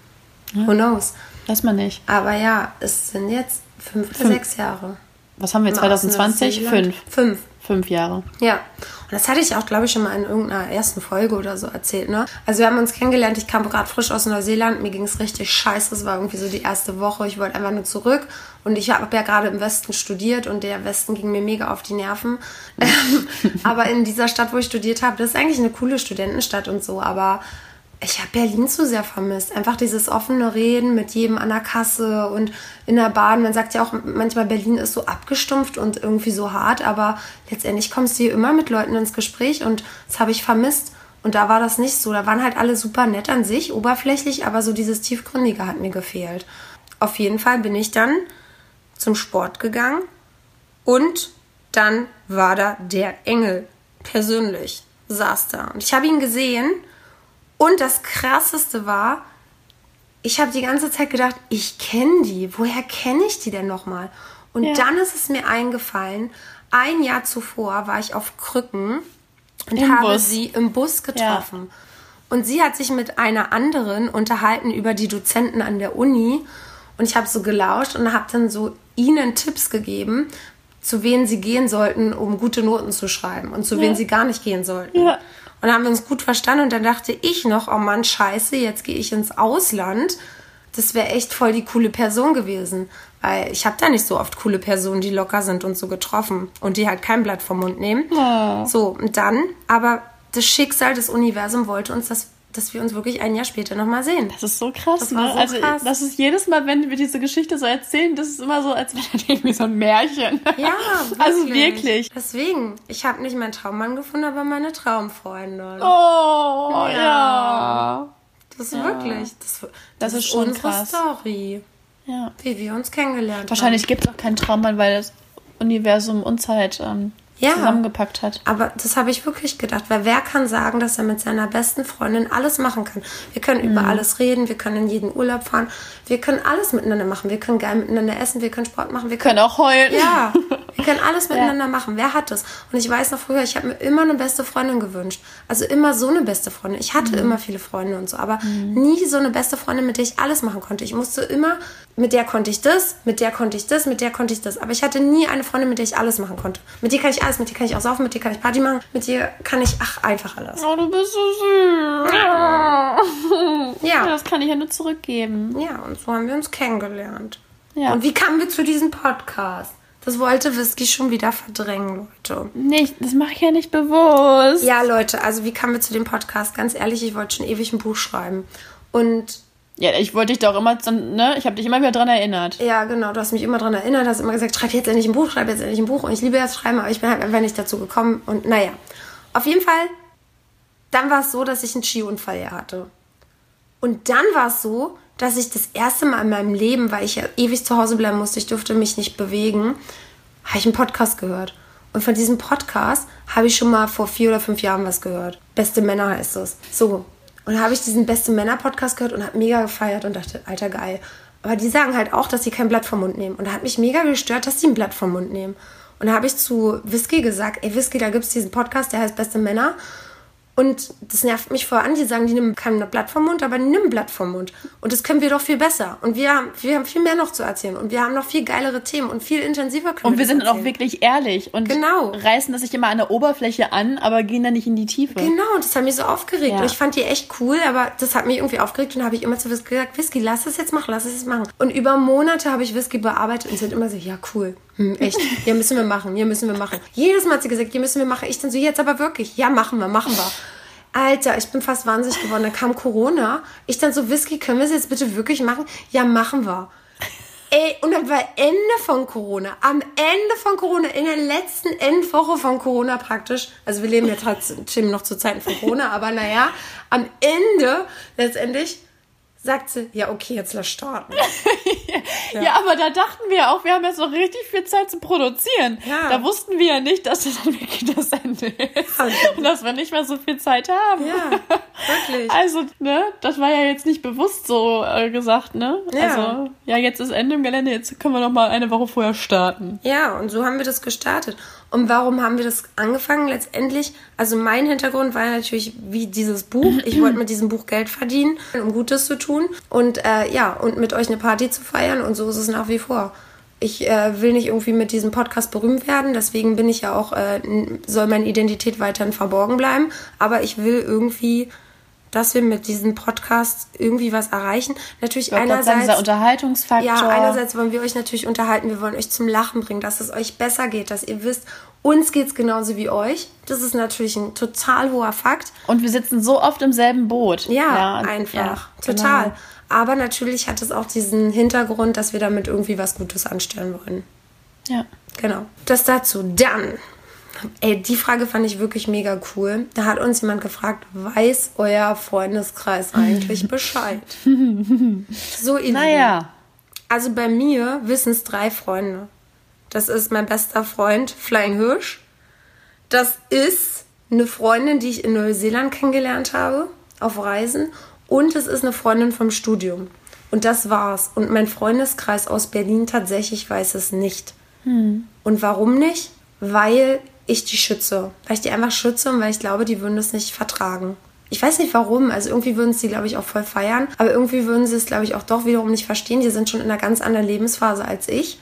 Who knows? Weiß man nicht. Aber ja, es sind jetzt fünf oder Fünf. sechs Jahre. Was haben wir, Im 2020? Neuseeland. Fünf. Fünf. Fünf Jahre. Ja, und das hatte ich auch, glaube ich, schon mal in irgendeiner ersten Folge oder so erzählt, ne? Also wir haben uns kennengelernt, ich kam gerade frisch aus Neuseeland, mir ging es richtig scheiße, es war irgendwie so die erste Woche, ich wollte einfach nur zurück und ich habe ja gerade im Westen studiert und der Westen ging mir mega auf die Nerven. aber in dieser Stadt, wo ich studiert habe, das ist eigentlich eine coole Studentenstadt und so, aber ich habe Berlin zu sehr vermisst. Einfach dieses offene Reden mit jedem an der Kasse und in der Bahn. Man sagt ja auch manchmal, Berlin ist so abgestumpft und irgendwie so hart, aber letztendlich kommst du hier immer mit Leuten ins Gespräch und das habe ich vermisst. Und da war das nicht so. Da waren halt alle super nett an sich, oberflächlich, aber so dieses Tiefgründige hat mir gefehlt. Auf jeden Fall bin ich dann zum Sport gegangen und dann war da der Engel persönlich, saß da. Und ich habe ihn gesehen und das Krasseste war, ich habe die ganze Zeit gedacht, ich kenne die. Woher kenne ich die denn nochmal? Und Ja. dann ist es mir eingefallen, ein Jahr zuvor war ich auf Krücken und Im habe Bus. sie im Bus getroffen. Und sie hat sich mit einer anderen unterhalten über die Dozenten an der Uni. Und ich habe so gelauscht und habe dann so ihnen Tipps gegeben, zu wen sie gehen sollten, um gute Noten zu schreiben und zu wen sie gar nicht gehen sollten. Ja. Und dann haben wir uns gut verstanden und dann dachte ich noch, oh Mann, scheiße, jetzt gehe ich ins Ausland. Das wäre echt voll die coole Person gewesen. Weil ich habe da nicht so oft coole Personen, die locker sind und so getroffen und die halt kein Blatt vom Mund nehmen. So, und dann, aber das Schicksal des Universums wollte uns, dass, dass wir uns wirklich ein Jahr später nochmal sehen. Das ist so krass, Das war ne? so also krass. das ist jedes Mal, wenn wir diese Geschichte so erzählen, das ist immer so, als wäre das irgendwie so ein Märchen. Ja, Also wirklich. Deswegen, ich habe nicht meinen Traummann gefunden, aber meine Traumfreundin. Oh, Ja. ja. Das ist wirklich, das, das, Das ist schon unsere krass. Story, Ja. wie wir uns kennengelernt Wahrscheinlich haben. gibt es auch keinen Traummann, weil das Universum uns halt ähm, Ja. zusammengepackt hat. Aber das habe ich wirklich gedacht, weil wer kann sagen, dass er mit seiner besten Freundin alles machen kann? Wir können über Mhm. alles reden, wir können in jeden Urlaub fahren, wir können alles miteinander machen, wir können geil miteinander essen, wir können Sport machen, wir können Können auch heulen. ja, wir können alles miteinander machen. Wer hat das? Und ich weiß noch früher, ich habe mir immer eine beste Freundin gewünscht. Also immer so eine beste Freundin. Ich Mhm. hatte immer viele Freunde und so, aber nie so eine beste Freundin, mit der ich alles machen konnte. Ich musste immer, mit der konnte ich das, mit der konnte ich das, mit der konnte ich das. Aber ich hatte nie eine Freundin, mit der ich alles machen konnte. Mit dir kann ich alles, mit dir kann ich auch saufen, mit dir kann ich Party machen, mit dir kann ich, ach, einfach alles. Oh, du bist so süß. Ja. Das kann ich ja nur zurückgeben. Ja, und so haben wir uns kennengelernt. Ja. Und wie kamen wir zu diesem Podcast? Das wollte Whisky schon wieder verdrängen, Leute. Nee, das mache ich ja nicht bewusst. Ja, Leute, also wie kamen wir zu dem Podcast? Ganz ehrlich, ich wollte schon ewig ein Buch schreiben. Und Ja, ich wollte dich doch immer, ne? Ich habe dich immer wieder dran erinnert. ja, genau, du hast mich immer daran erinnert, hast immer gesagt, schreib jetzt endlich ein Buch, schreib jetzt endlich ein Buch. Und ich liebe das Schreiben, aber ich bin halt einfach nicht dazu gekommen. Und naja, auf jeden Fall, dann war es so, dass ich einen Skiunfall ja hatte. Und dann war es so, dass ich das erste Mal in meinem Leben, weil ich ja ewig zu Hause bleiben musste, ich durfte mich nicht bewegen, habe ich einen Podcast gehört. Und von diesem Podcast habe ich schon mal vor vier oder fünf Jahren was gehört. Beste Männer heißt es. So. Und habe ich diesen Beste Männer Podcast gehört und habe mega gefeiert und dachte, alter geil. Aber die sagen halt auch, dass sie kein Blatt vom Mund nehmen. Und da hat mich mega gestört, dass sie ein Blatt vom Mund nehmen. Und da habe ich zu Whisky gesagt, ey Whisky, da gibt es diesen Podcast, der heißt Beste Männer. Und das nervt mich vor an. Die sagen, die nehmen kein Blatt vom Mund, aber die nehmen Blatt vom Mund. Und das können wir doch viel besser. Und wir haben, wir haben viel mehr noch zu erzählen. Und wir haben noch viel geilere Themen und viel intensiver können Und wir sind auch erzählen. wirklich ehrlich und Genau. reißen das sich immer an der Oberfläche an, aber gehen dann nicht in die Tiefe. Genau, und das hat mich so aufgeregt. Ja. Und ich fand die echt cool, aber das hat mich irgendwie aufgeregt und habe ich immer zu Whisky gesagt, Whisky, lass es jetzt machen, lass es jetzt machen. Und über Monate habe ich Whisky bearbeitet und hat immer so, ja cool, hm, echt, ja müssen wir machen, ja müssen wir machen. Jedes Mal hat sie gesagt, ja müssen wir machen. Ich dann so, jetzt aber wirklich, ja machen wir, machen wir. Alter, ich bin fast wahnsinnig geworden. Dann kam Corona. Ich dann so, Whisky, können wir es jetzt bitte wirklich machen? Ja, machen wir. Ey, und dann war Ende von Corona. Am Ende von Corona, in der letzten Endwoche von Corona praktisch. Also wir leben ja trotzdem noch zu Zeiten von Corona, aber naja, am Ende letztendlich sagt sie, ja okay, jetzt lass starten. Ja. aber da dachten wir auch, wir haben jetzt noch richtig viel Zeit zu produzieren. Ja. Da wussten wir ja nicht, dass das dann wirklich das Ende ist. Und dass wir nicht mehr so viel Zeit haben. Ja, wirklich. Also, ne, das war ja jetzt nicht bewusst so äh, gesagt, ne? Ja. Also, ja, jetzt ist Ende im Gelände, jetzt können wir noch mal eine Woche vorher starten. Ja, und so haben wir das gestartet. Und warum haben wir das angefangen? Letztendlich, also mein Hintergrund war natürlich wie dieses Buch. Ich wollte mit diesem Buch Geld verdienen, um Gutes zu tun. Und äh, ja, und mit euch eine Party zu feiern. Und so ist es nach wie vor. Ich äh, will nicht irgendwie mit diesem Podcast berühmt werden, deswegen bin ich ja auch, äh, soll meine Identität weiterhin verborgen bleiben. Aber ich will irgendwie, dass wir mit diesem Podcast irgendwie was erreichen. Natürlich gerade sagen, einerseits. dieser Unterhaltungsfaktor. Ja, einerseits wollen wir euch natürlich unterhalten, wir wollen euch zum Lachen bringen, dass es euch besser geht, dass ihr wisst, uns geht's genauso wie euch. Das ist natürlich ein total hoher Fakt. Und wir sitzen so oft im selben Boot. Ja, und- einfach. ja, total. genau. Aber natürlich hat es auch diesen Hintergrund, dass wir damit irgendwie was Gutes anstellen wollen. Ja. Genau. Das dazu. Dann. Ey, die Frage fand ich wirklich mega cool. Da hat uns jemand gefragt, weiß euer Freundeskreis eigentlich Bescheid? So, ihr. Naja. Also bei mir wissen es drei Freunde. Das ist mein bester Freund Flying Hirsch. Das ist eine Freundin, die ich in Neuseeland kennengelernt habe, auf Reisen. Und es ist eine Freundin vom Studium. Und das war's. Und mein Freundeskreis aus Berlin tatsächlich weiß es nicht. Und warum nicht? Weil ich die schütze. Weil ich die einfach schütze und weil ich glaube, die würden das nicht vertragen. Ich weiß nicht warum. Also irgendwie würden es die, glaube ich, auch voll feiern. Aber irgendwie würden sie es, glaube ich, auch doch wiederum nicht verstehen. Die sind schon in einer ganz anderen Lebensphase als ich.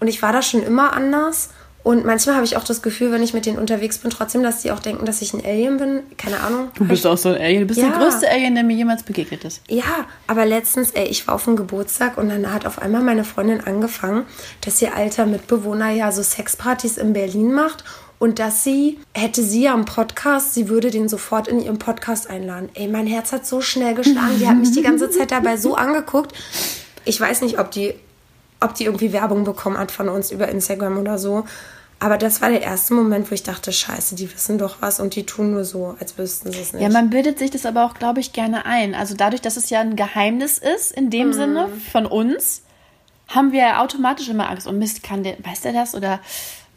Und ich war da schon immer anders. Und manchmal habe ich auch das Gefühl, wenn ich mit denen unterwegs bin, trotzdem, dass die auch denken, dass ich ein Alien bin. Keine Ahnung. Du bist auch so ein Alien. Du bist Ja. der größte Alien, der mir jemals begegnet ist. Ja, aber letztens, ey, ich war auf dem Geburtstag und dann hat auf einmal meine Freundin angefangen, dass ihr alter Mitbewohner ja so Sexpartys in Berlin macht und dass sie, hätte sie einen Podcast, sie würde den sofort in ihren Podcast einladen. Ey, mein Herz hat so schnell geschlagen, die hat mich die ganze Zeit dabei so angeguckt. Ich weiß nicht, ob die, ob die irgendwie Werbung bekommen hat von uns über Instagram oder so. Aber das war der erste Moment, wo ich dachte, scheiße, die wissen doch was und die tun nur so, als wüssten sie es nicht. Ja, man bildet sich das aber auch, glaube ich, gerne ein. Also dadurch, dass es ja ein Geheimnis ist, in dem Mhm. Sinne von uns, haben wir ja automatisch immer Angst. Und Mist, kann der, weiß der das? Oder,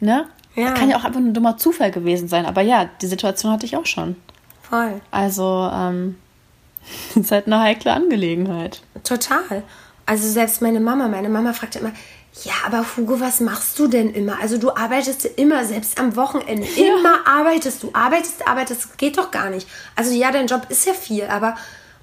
ne? Ja. Kann ja auch einfach ein dummer Zufall gewesen sein. Aber ja, die Situation hatte ich auch schon. Voll. Also, ähm, ist halt eine heikle Angelegenheit. Total. Also selbst meine Mama, meine Mama fragt immer, ja, aber Hugo, was machst du denn immer? Also du arbeitest ja immer, selbst am Wochenende. Immer arbeitest du, arbeitest, arbeitest, geht doch gar nicht. Also ja, dein Job ist ja viel, aber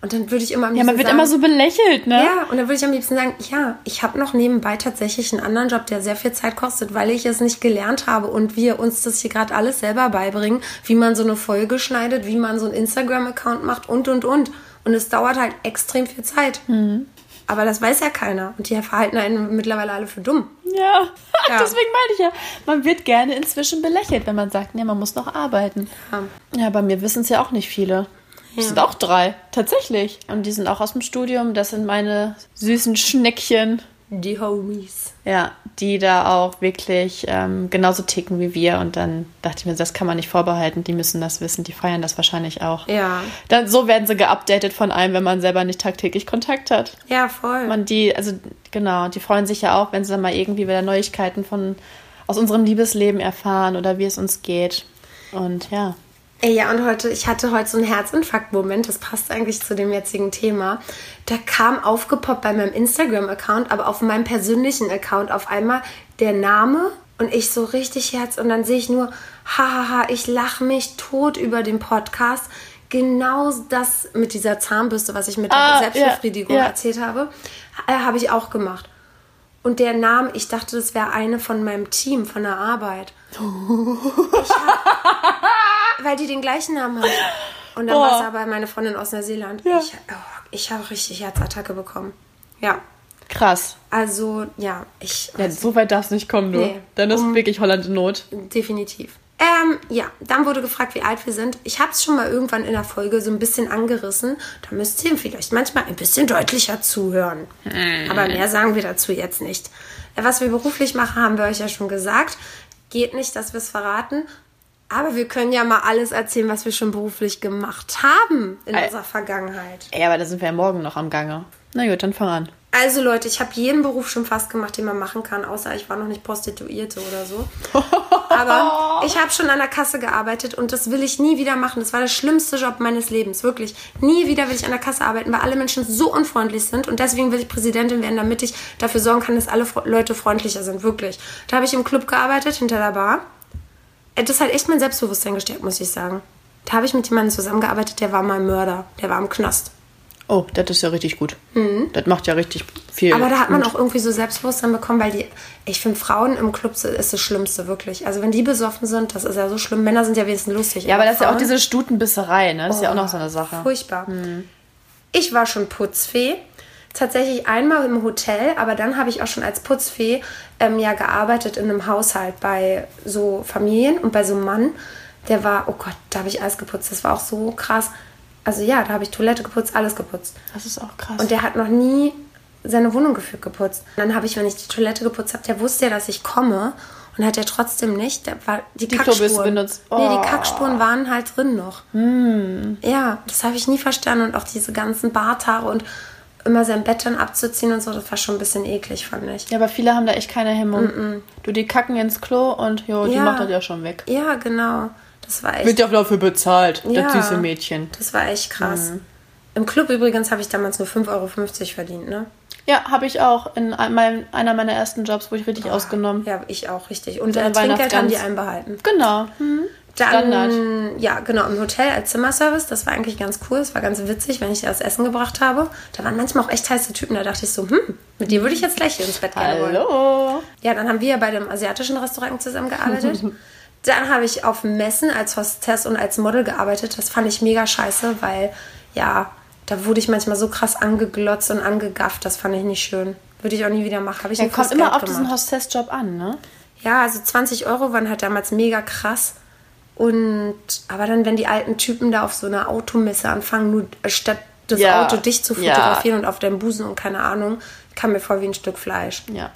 und dann würde ich immer am Ja, man liebsten wird sagen, immer so belächelt, ne? ja, und dann würde ich am liebsten sagen, ja, ich habe noch nebenbei tatsächlich einen anderen Job, der sehr viel Zeit kostet, weil ich es nicht gelernt habe und wir uns das hier gerade alles selber beibringen, wie man so eine Folge schneidet, wie man so einen Instagram-Account macht und, und, und. Und es dauert halt extrem viel Zeit. Mhm. Aber das weiß ja keiner. Und die verhalten einen mittlerweile alle für dumm. Ja, Ja. deswegen meine ich ja, man wird gerne inzwischen belächelt, wenn man sagt, nee, man muss noch arbeiten. Ja. Ja, bei mir wissen es ja auch nicht viele. Es sind auch drei, tatsächlich. Und die sind auch aus dem Studium. Das sind meine süßen Schneckchen. Die Homies. Ja, die da auch wirklich ähm, genauso ticken wie wir. Und dann dachte ich mir, das kann man nicht vorbehalten. Die müssen das wissen. Die feiern das wahrscheinlich auch. Ja. Dann, so werden sie geupdatet von einem, wenn man selber nicht tagtäglich Kontakt hat. Ja, voll. Man die, also genau, die freuen sich ja auch, wenn sie dann mal irgendwie wieder Neuigkeiten von aus unserem Liebesleben erfahren oder wie es uns geht. Und ja. Ey, ja, und heute, ich hatte heute so einen Herzinfarkt-Moment, das passt eigentlich zu dem jetzigen Thema. Da kam aufgepoppt bei meinem Instagram-Account, aber auf meinem persönlichen Account auf einmal der Name und ich so richtig Herz und dann sehe ich nur, hahaha, ich lache mich tot über den Podcast. genau das mit dieser Zahnbürste, was ich mit Ah, der Selbstbefriedigung ja, ja. erzählt habe, äh, habe ich auch gemacht. Und der Name, ich dachte, das wäre eine von meinem Team, von der Arbeit. Ich hab, weil die den gleichen Namen hat. Und dann Boah. war es aber meine Freundin aus Neuseeland. Ja. Ich, oh, ich habe richtig Herzattacke bekommen. Ja, Krass. also ja, ich Ja, so weit darfst du nicht kommen, du. Nee. Dann ist Um- wirklich Holland in Not. definitiv. Ähm, ja, dann wurde gefragt, wie alt wir sind. Ich habe es schon mal irgendwann in der Folge so ein bisschen angerissen. Da müsst ihr vielleicht manchmal ein bisschen deutlicher zuhören. Aber mehr sagen wir dazu jetzt nicht. Äh, Was wir beruflich machen, haben wir euch ja schon gesagt. Geht nicht, dass wir es verraten. Aber wir können ja mal alles erzählen, was wir schon beruflich gemacht haben in Ei. unserer Vergangenheit. Ey, aber da sind wir ja morgen noch am Gange. Na gut, dann fang an. Also Leute, ich habe jeden Beruf schon fast gemacht, den man machen kann, außer ich war noch nicht Prostituierte oder so. Aber ich habe schon an der Kasse gearbeitet und das will ich nie wieder machen. Das war der schlimmste Job meines Lebens, wirklich. Nie wieder will ich an der Kasse arbeiten, weil alle Menschen so unfreundlich sind und deswegen will ich Präsidentin werden, damit ich dafür sorgen kann, dass alle Leute freundlicher sind, wirklich. Da habe ich im Club gearbeitet, hinter der Bar. Das hat echt mein Selbstbewusstsein gestärkt, muss ich sagen. Da habe ich mit jemandem zusammengearbeitet, der war mal Mörder, der war im Knast. Oh, das ist ja richtig gut. Das macht ja richtig viel. Mhm. Aber da hat man gut. auch irgendwie so Selbstbewusstsein bekommen, weil die, ich finde, Frauen im Club ist das Schlimmste, wirklich. Also wenn die besoffen sind, das ist ja so schlimm. Männer sind ja wenigstens lustig. Ja, aber das ist ja auch Frauen- diese Stutenbisserei, ne? Das ist ja auch noch so eine Sache. Furchtbar. Ich war schon Putzfee. Tatsächlich einmal im Hotel, aber dann habe ich auch schon als Putzfee ähm, ja gearbeitet in einem Haushalt bei so Familien und bei so einem Mann, der war, oh Gott, da habe ich alles geputzt. Das war auch so krass. Also ja, da habe ich Toilette geputzt, alles geputzt. Das ist auch krass. Und der hat noch nie seine Wohnung gefühlt geputzt. Und dann habe ich, wenn ich die Toilette geputzt habe, der wusste ja, dass ich komme. Und hat er trotzdem nicht. Der war, die, Die Kackspuren. Benutzt. Nee, Oh. die Kackspuren waren halt drin noch. Ja, das habe ich nie verstanden. Und auch diese ganzen Barthaare und immer sein Bett dann abzuziehen und so, das war schon ein bisschen eklig, fand ich. ja, aber viele haben da echt keine Hemmung. Du, die kacken ins Klo und jo, die Ja. macht das ja schon weg. Ja, genau. Das war echt, Wird ja auch dafür bezahlt, Ja. das süße Mädchen. das war echt krass. Mhm. Im Club übrigens habe ich damals nur 5,50 Euro verdient, ne? Ja, habe ich auch in ein- meinem, einer meiner ersten Jobs, wo ich richtig ausgenommen. Ja, ich auch, richtig. Und So äh, Trinkgeld haben die einbehalten. Genau. Mhm. Dann, Standard. ja, genau, im Hotel als Zimmerservice, das war eigentlich ganz cool, das war ganz witzig, wenn ich das Essen gebracht habe. Da waren manchmal auch echt heiße Typen, da dachte ich so, hm, mit dir würde ich jetzt gleich hier ins Bett gehen wollen. Hallo. Ja, dann haben wir ja bei dem asiatischen Restaurant zusammengearbeitet. dann habe ich auf Messen als Hostess und als Model gearbeitet. Das fand ich mega scheiße, weil, ja, da wurde ich manchmal so krass angeglotzt und angegafft. Das fand ich nicht schön. Würde ich auch nie wieder machen. Habe ich Ja, kommt immer Geld auf diesen gemacht. Hostessjob an, ne? Ja, also 20 Euro waren halt damals mega krass. Und aber dann, wenn die alten Typen da auf so einer Automesse anfangen, nur statt das Ja, Auto dich zu ja. fotografieren und auf deinem Busen und keine Ahnung, kam mir vor wie ein Stück Fleisch. Ja.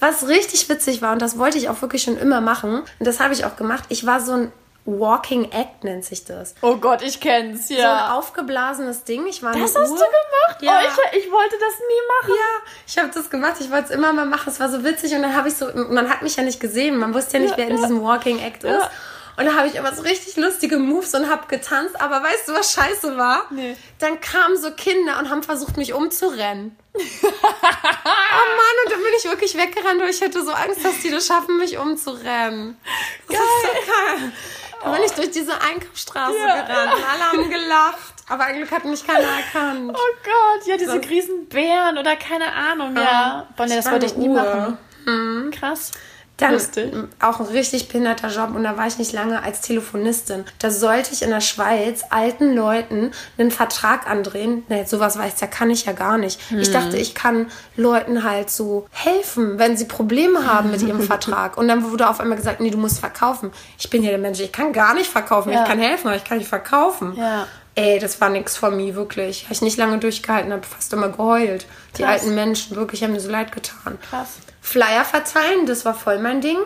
Was richtig witzig war, und das wollte ich auch wirklich schon immer machen, und das habe ich auch gemacht, ich war so ein Walking Act, nennt sich das. Oh Gott, ich kenn's, So ein aufgeblasenes Ding. Ich war Das hast Uhr. du gemacht? Ja. Oh, ich, ich wollte das nie machen. Ja, ich habe das gemacht. Ich wollte es immer mal machen. Es war so witzig und dann habe ich so, man hat mich ja nicht gesehen. Man wusste ja nicht, Ja, wer in ja. diesem Walking Act ist. Ja. Und da habe ich immer so richtig lustige Moves und habe getanzt. Aber weißt du, was scheiße war? Nee. Dann kamen so Kinder und haben versucht, mich umzurennen. oh Mann, und dann bin ich wirklich weggerannt und ich hatte so Angst, dass die das schaffen, mich umzurennen. Das ist so geil. Da bin ich durch diese Einkaufsstraße Ja. gerannt alle haben gelacht. Aber ein Glück hat mich keiner erkannt. Oh Gott, ja, diese Sonst- Riesen-Bären oder keine Ahnung, ja. Boah, nee, das war wollte ich nie Uhr. machen. Krass. Dann Lustig. auch ein richtig behinderter Job und da war ich nicht lange als Telefonistin. Da sollte ich in der Schweiz alten Leuten einen Vertrag andrehen. Nee, sowas weiß ja, kann ich ja gar nicht. Ich dachte, ich kann Leuten halt so helfen, wenn sie Probleme haben mit ihrem Vertrag. Und dann wurde auf einmal gesagt, nee, du musst verkaufen. Ich bin ja der Mensch, ich kann gar nicht verkaufen. Ja. Ich kann helfen, aber ich kann nicht verkaufen. Ja. Ey, das war nix von mir, wirklich. Habe ich nicht lange durchgehalten, habe fast immer geheult. Die Krass. alten Menschen, wirklich, haben mir so leid getan. Krass. Flyer verteilen, das war voll mein Ding.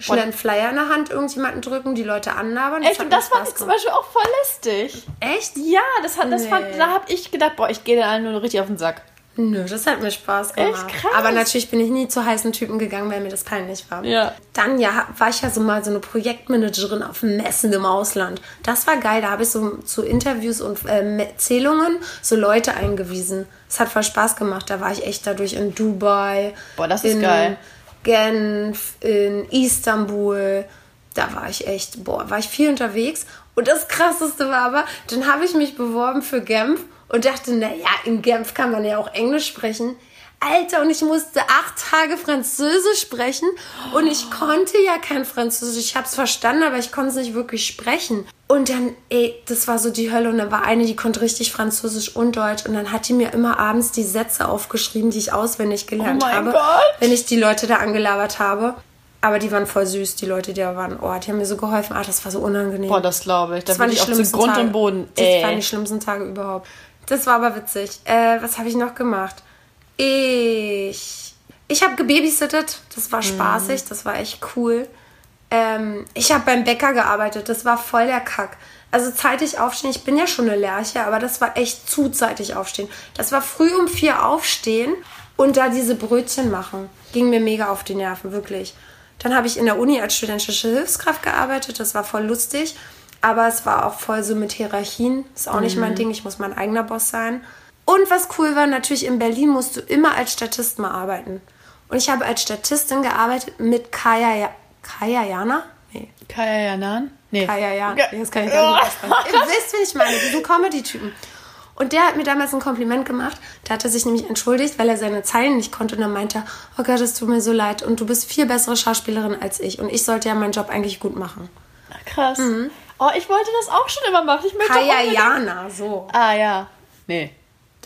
Schnell einen Flyer in der Hand, irgendjemanden drücken, die Leute anlabern. Echt, und das fand ich zum. Beispiel auch voll lästig. Echt? Ja, das hat, das Nee. fand, da hab ich gedacht, boah, ich gehe den allen nur richtig auf den Sack. Nö, das hat mir Spaß gemacht. Echt krass. Aber natürlich bin ich nie zu heißen Typen gegangen, weil mir das peinlich war. Ja. Dann ja, war ich ja so mal so eine Projektmanagerin auf Messen im Ausland. Das war geil. Da habe ich so zu Interviews und ähm, Erzählungen so Leute eingewiesen. Es hat voll Spaß gemacht. Da war ich echt dadurch in Dubai. Boah, das ist in geil. Genf, in Istanbul. Da war ich echt, boah, war ich viel unterwegs. Und das Krasseste war aber, dann habe ich mich beworben für Genf und dachte, naja, in Genf kann man ja auch Englisch sprechen. Alter, und ich musste acht Tage Französisch sprechen und ich konnte ja kein Französisch. Ich habe es verstanden, aber ich konnte es nicht wirklich sprechen. Und dann, ey, das war so die Hölle. Und da war eine, die konnte richtig Französisch und Deutsch. Und dann hat die mir immer abends die Sätze aufgeschrieben, die ich auswendig gelernt Oh habe, Gott. wenn ich die Leute da angelabert habe. Aber die waren voll süß, die Leute, die da waren. Oh, die haben mir so geholfen. Ah, das war so unangenehm. Boah, das glaube ich. Da Das waren die schlimmsten Grund Tage. und Boden. Das waren die schlimmsten Tage überhaupt. Das war aber witzig. Äh, was habe ich noch gemacht? Ich. Ich habe gebabysittet. Das war spaßig. Das war echt cool. Ähm, ich habe beim Bäcker gearbeitet. Das war voll der Kack. Also zeitig aufstehen. Ich bin ja schon eine Lerche, aber das war echt zu zeitig aufstehen. Das war früh um vier aufstehen und da diese Brötchen machen. Ging mir mega auf die Nerven, wirklich. Dann habe ich in der Uni als studentische Hilfskraft gearbeitet. Das war voll lustig. Aber es war auch voll so mit Hierarchien. Ist auch nicht mein Ding. Ich muss mein eigener Boss sein. Und was cool war, natürlich in Berlin musst du immer als Statist mal arbeiten. Und ich habe als Statistin gearbeitet mit Kaya, Ja- Kaya Jana. Nee, Kaya Janan? Nee. Kaya Jana. Ja. Das kann ich gar nicht aussprechen. Ihr wisst, wen ich meine. Diesen Comedy-Typen. Und der hat mir damals ein Kompliment gemacht. Da hat er sich nämlich entschuldigt, weil er seine Zeilen nicht konnte. Und dann meinte er, oh Gott, es tut mir so leid. Und du bist viel bessere Schauspielerin als ich. Und ich sollte ja meinen Job eigentlich gut machen. Krass. Oh, ich wollte das auch schon immer machen. Ich möchte Jana, so. Ah, ja. Nee.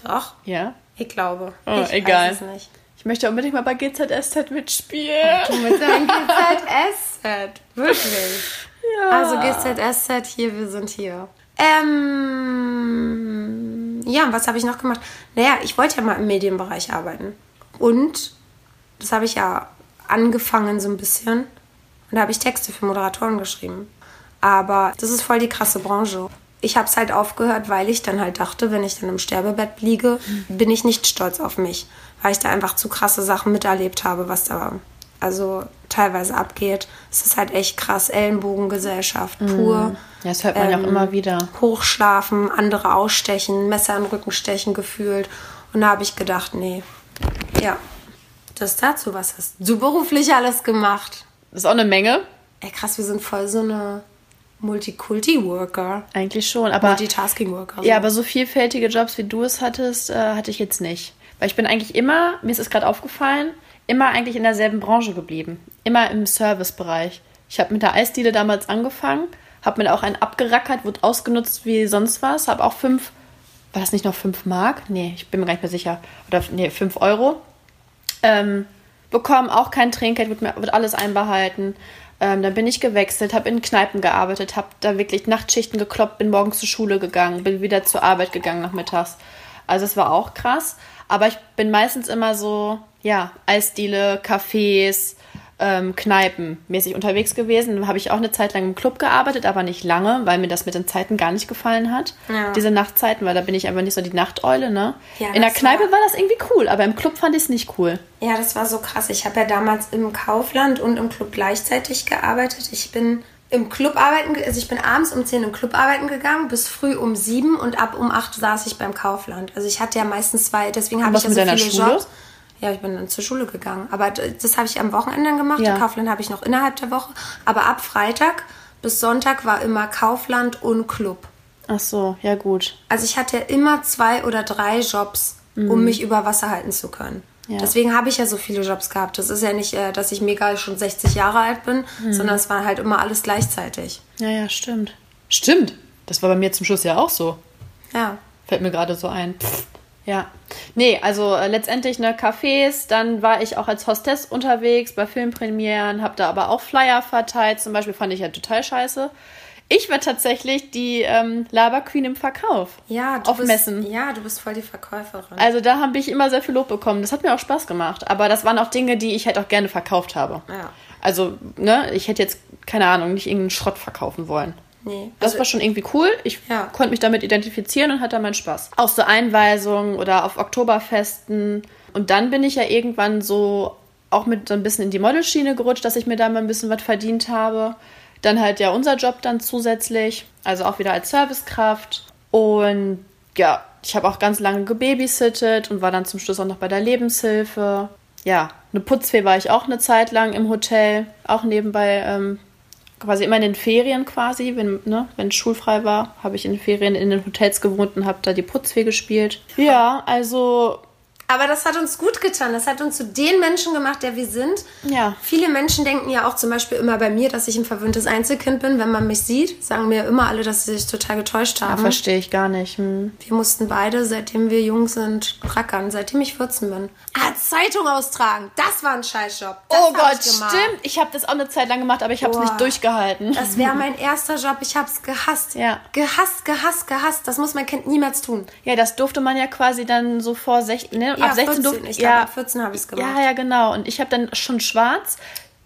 Doch, Ja. ich glaube. Oh, ich egal. weiß es nicht. Ich möchte unbedingt mal bei GZSZ mitspielen. Du mit deinem GZSZ. Wirklich. Ja. Also GZSZ, hier, wir sind hier. Ähm, ja, was habe ich noch gemacht? Naja, ich wollte ja mal im Medienbereich arbeiten. Und das habe ich ja angefangen so ein bisschen. Und da habe ich Texte für Moderatoren geschrieben. Aber das ist voll die krasse Branche. Ich habe es halt aufgehört, weil ich dann halt dachte, wenn ich dann im Sterbebett liege, bin ich nicht stolz auf mich. Weil ich da einfach zu krasse Sachen miterlebt habe, was da also teilweise abgeht. Es ist halt echt krass. Ellenbogengesellschaft pur. Ja, das hört man ja auch immer wieder. Hochschlafen, andere ausstechen, Messer in den Rücken stechen gefühlt. Und da habe ich gedacht, nee. Ja. Das dazu, was hast du beruflich alles gemacht? Das ist auch eine Menge. Ey, krass, wir sind voll so eine Multikulti-Worker. Eigentlich schon, aber. Multitasking-Worker. Ja, aber so vielfältige Jobs, wie du es hattest, äh, hatte ich jetzt nicht. Weil ich bin eigentlich immer, mir ist es gerade aufgefallen, immer eigentlich in derselben Branche geblieben. Immer im Servicebereich. Ich habe mit der Eisdiele damals angefangen, habe mir da auch einen abgerackert, wurde ausgenutzt wie sonst was, habe auch fünf, war das nicht noch fünf Mark? Nee, ich bin mir gar nicht mehr sicher. Oder nee, fünf Euro. Ähm, bekommen auch kein Trinkgeld, wird, wird alles einbehalten. Ähm, dann bin ich gewechselt, habe in Kneipen gearbeitet, habe da wirklich Nachtschichten gekloppt, bin morgens zur Schule gegangen, bin wieder zur Arbeit gegangen nachmittags. Also es war auch krass. Aber ich bin meistens immer so, ja, Eisdiele, Cafés, ähm, Kneipen mäßig unterwegs gewesen. Dann habe ich auch eine Zeit lang im Club gearbeitet, aber nicht lange, weil mir das mit den Zeiten gar nicht gefallen hat. Ja. Diese Nachtzeiten, weil da bin ich einfach nicht so die Nachteule, ne? Ja, In der Kneipe war- war das irgendwie cool, aber im Club fand ich es nicht cool. Ja, das war so krass. Ich habe ja damals im Kaufland und im Club gleichzeitig gearbeitet. Ich bin im Club arbeiten, also ich bin abends um 10 im Club arbeiten gegangen, bis früh um 7 und ab um 8 saß ich beim Kaufland. Also ich hatte ja meistens zwei, deswegen habe ich ja mit so viele Schule? Jobs. Ja, ich bin dann zur Schule gegangen. Aber das habe ich am Wochenende gemacht. Ja. Kaufland habe ich noch innerhalb der Woche. Aber ab Freitag bis Sonntag war immer Kaufland und Club. Ach so, ja gut. Also ich hatte ja immer zwei oder drei Jobs, um mich über Wasser halten zu können. Mhm. Ja. Deswegen habe ich ja so viele Jobs gehabt. Das ist ja nicht, äh, dass ich mega schon 60 Jahre alt bin, Mhm. sondern es war halt immer alles gleichzeitig. Ja, ja, stimmt. Stimmt. Das war bei mir zum Schluss ja auch so. Ja. Fällt mir gerade so ein. Pff. Ja. Nee, also äh, letztendlich ne Cafés, dann war ich auch als Hostess unterwegs bei Filmpremieren, habe da aber auch Flyer verteilt, zum Beispiel fand ich ja total scheiße. Ich war tatsächlich die ähm, Laberqueen im Verkauf. Ja, du Auf bist, Messen. Ja, du bist voll die Verkäuferin. Also da habe ich immer sehr viel Lob bekommen. Das hat mir auch Spaß gemacht. Aber das waren auch Dinge, die ich halt auch gerne verkauft habe. Ja. Also, ne, ich hätte jetzt, keine Ahnung, nicht irgendeinen Schrott verkaufen wollen. Nee. Das Also, war schon irgendwie cool. Ich Ja. konnte mich damit identifizieren und hatte meinen Spaß. Auch so Einweisungen oder auf Oktoberfesten. Und dann bin ich ja irgendwann so auch mit so ein bisschen in die Modelschiene gerutscht, dass ich mir da mal ein bisschen was verdient habe. Dann halt ja unser Job dann zusätzlich, also auch wieder als Servicekraft. Und ja, ich habe auch ganz lange gebabysittet und war dann zum Schluss auch noch bei der Lebenshilfe. Ja, eine Putzfee war ich auch eine Zeit lang im Hotel, auch nebenbei ähm, quasi immer in den Ferien quasi, wenn, ne, wenn schulfrei war, habe ich in den Ferien in den Hotels gewohnt und habe da die Putzfee gespielt. Ja, also Aber das hat uns gut getan. Das hat uns zu den Menschen gemacht, der wir sind. Ja. Viele Menschen denken ja auch zum Beispiel immer bei mir, dass ich ein verwöhntes Einzelkind bin. Wenn man mich sieht, sagen mir immer alle, dass sie sich total getäuscht haben. verstehe ich gar nicht. Hm. Wir mussten beide, seitdem wir jung sind, rackern, seitdem ich 14 bin. Ah, Zeitung austragen. Das war ein Scheißjob. Das Oh Gott, ich stimmt. Ich habe das auch eine Zeit lang gemacht, aber ich habe es nicht durchgehalten. Das wäre mein erster Job. Ich hab's gehasst. Ja. Gehasst, gehasst, gehasst. Das muss mein Kind niemals tun. Ja, das durfte man ja quasi dann so vor 16, ne? Ja, ab 16 14. durfte Ich ja, ab 14 habe ich es gemacht. Ja, ja, genau. Und ich habe dann schon schwarz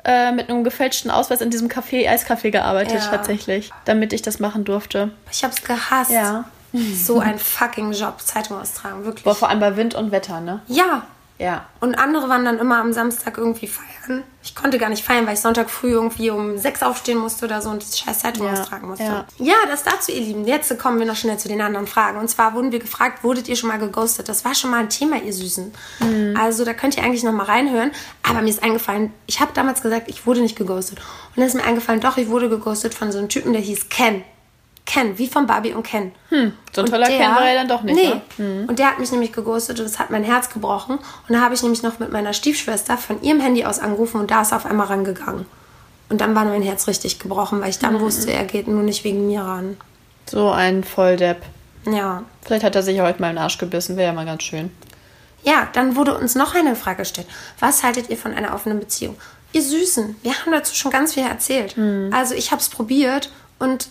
äh, mit einem gefälschten Ausweis in diesem Café, Eiscafé gearbeitet Ja. tatsächlich, damit ich das machen durfte. Ich hab's gehasst. Ja. So ein fucking Job. Zeitung austragen, wirklich. Boah, vor allem bei Wind und Wetter, ne? Ja. Ja. Und andere waren dann immer am Samstag irgendwie feiern. Ich konnte gar nicht feiern, weil ich Sonntag früh irgendwie um sechs aufstehen musste oder so und die scheiß Zeitung Ja, austragen musste. ja. Ja. das dazu, ihr Lieben. Jetzt kommen wir noch schnell zu den anderen Fragen. Und zwar wurden wir gefragt, wurdet ihr schon mal geghostet? Das war schon mal ein Thema, ihr Süßen. Mhm. Also da könnt ihr eigentlich noch mal reinhören. Aber mir ist eingefallen, ich habe damals gesagt, ich wurde nicht geghostet. Und dann ist mir eingefallen, doch, ich wurde geghostet von so einem Typen, der hieß Ken. Ken, wie von Barbie und Ken. so ein Und toller Ken war er dann doch nicht, Nee. ne? Und der hat mich nämlich geghostet und das hat mein Herz gebrochen. Und da habe ich nämlich noch mit meiner Stiefschwester von ihrem Handy aus angerufen und da ist er auf einmal rangegangen. Und dann war mein Herz richtig gebrochen, weil ich Mhm. dann wusste, er geht nur nicht wegen mir ran. So ein Volldepp. Ja. Vielleicht hat er sich heute mal in den Arsch gebissen, wäre ja mal ganz schön. Ja, dann wurde uns noch eine Frage gestellt. Was haltet ihr von einer offenen Beziehung? Ihr Süßen, wir haben dazu schon ganz viel erzählt. Mhm. Also ich habe es probiert und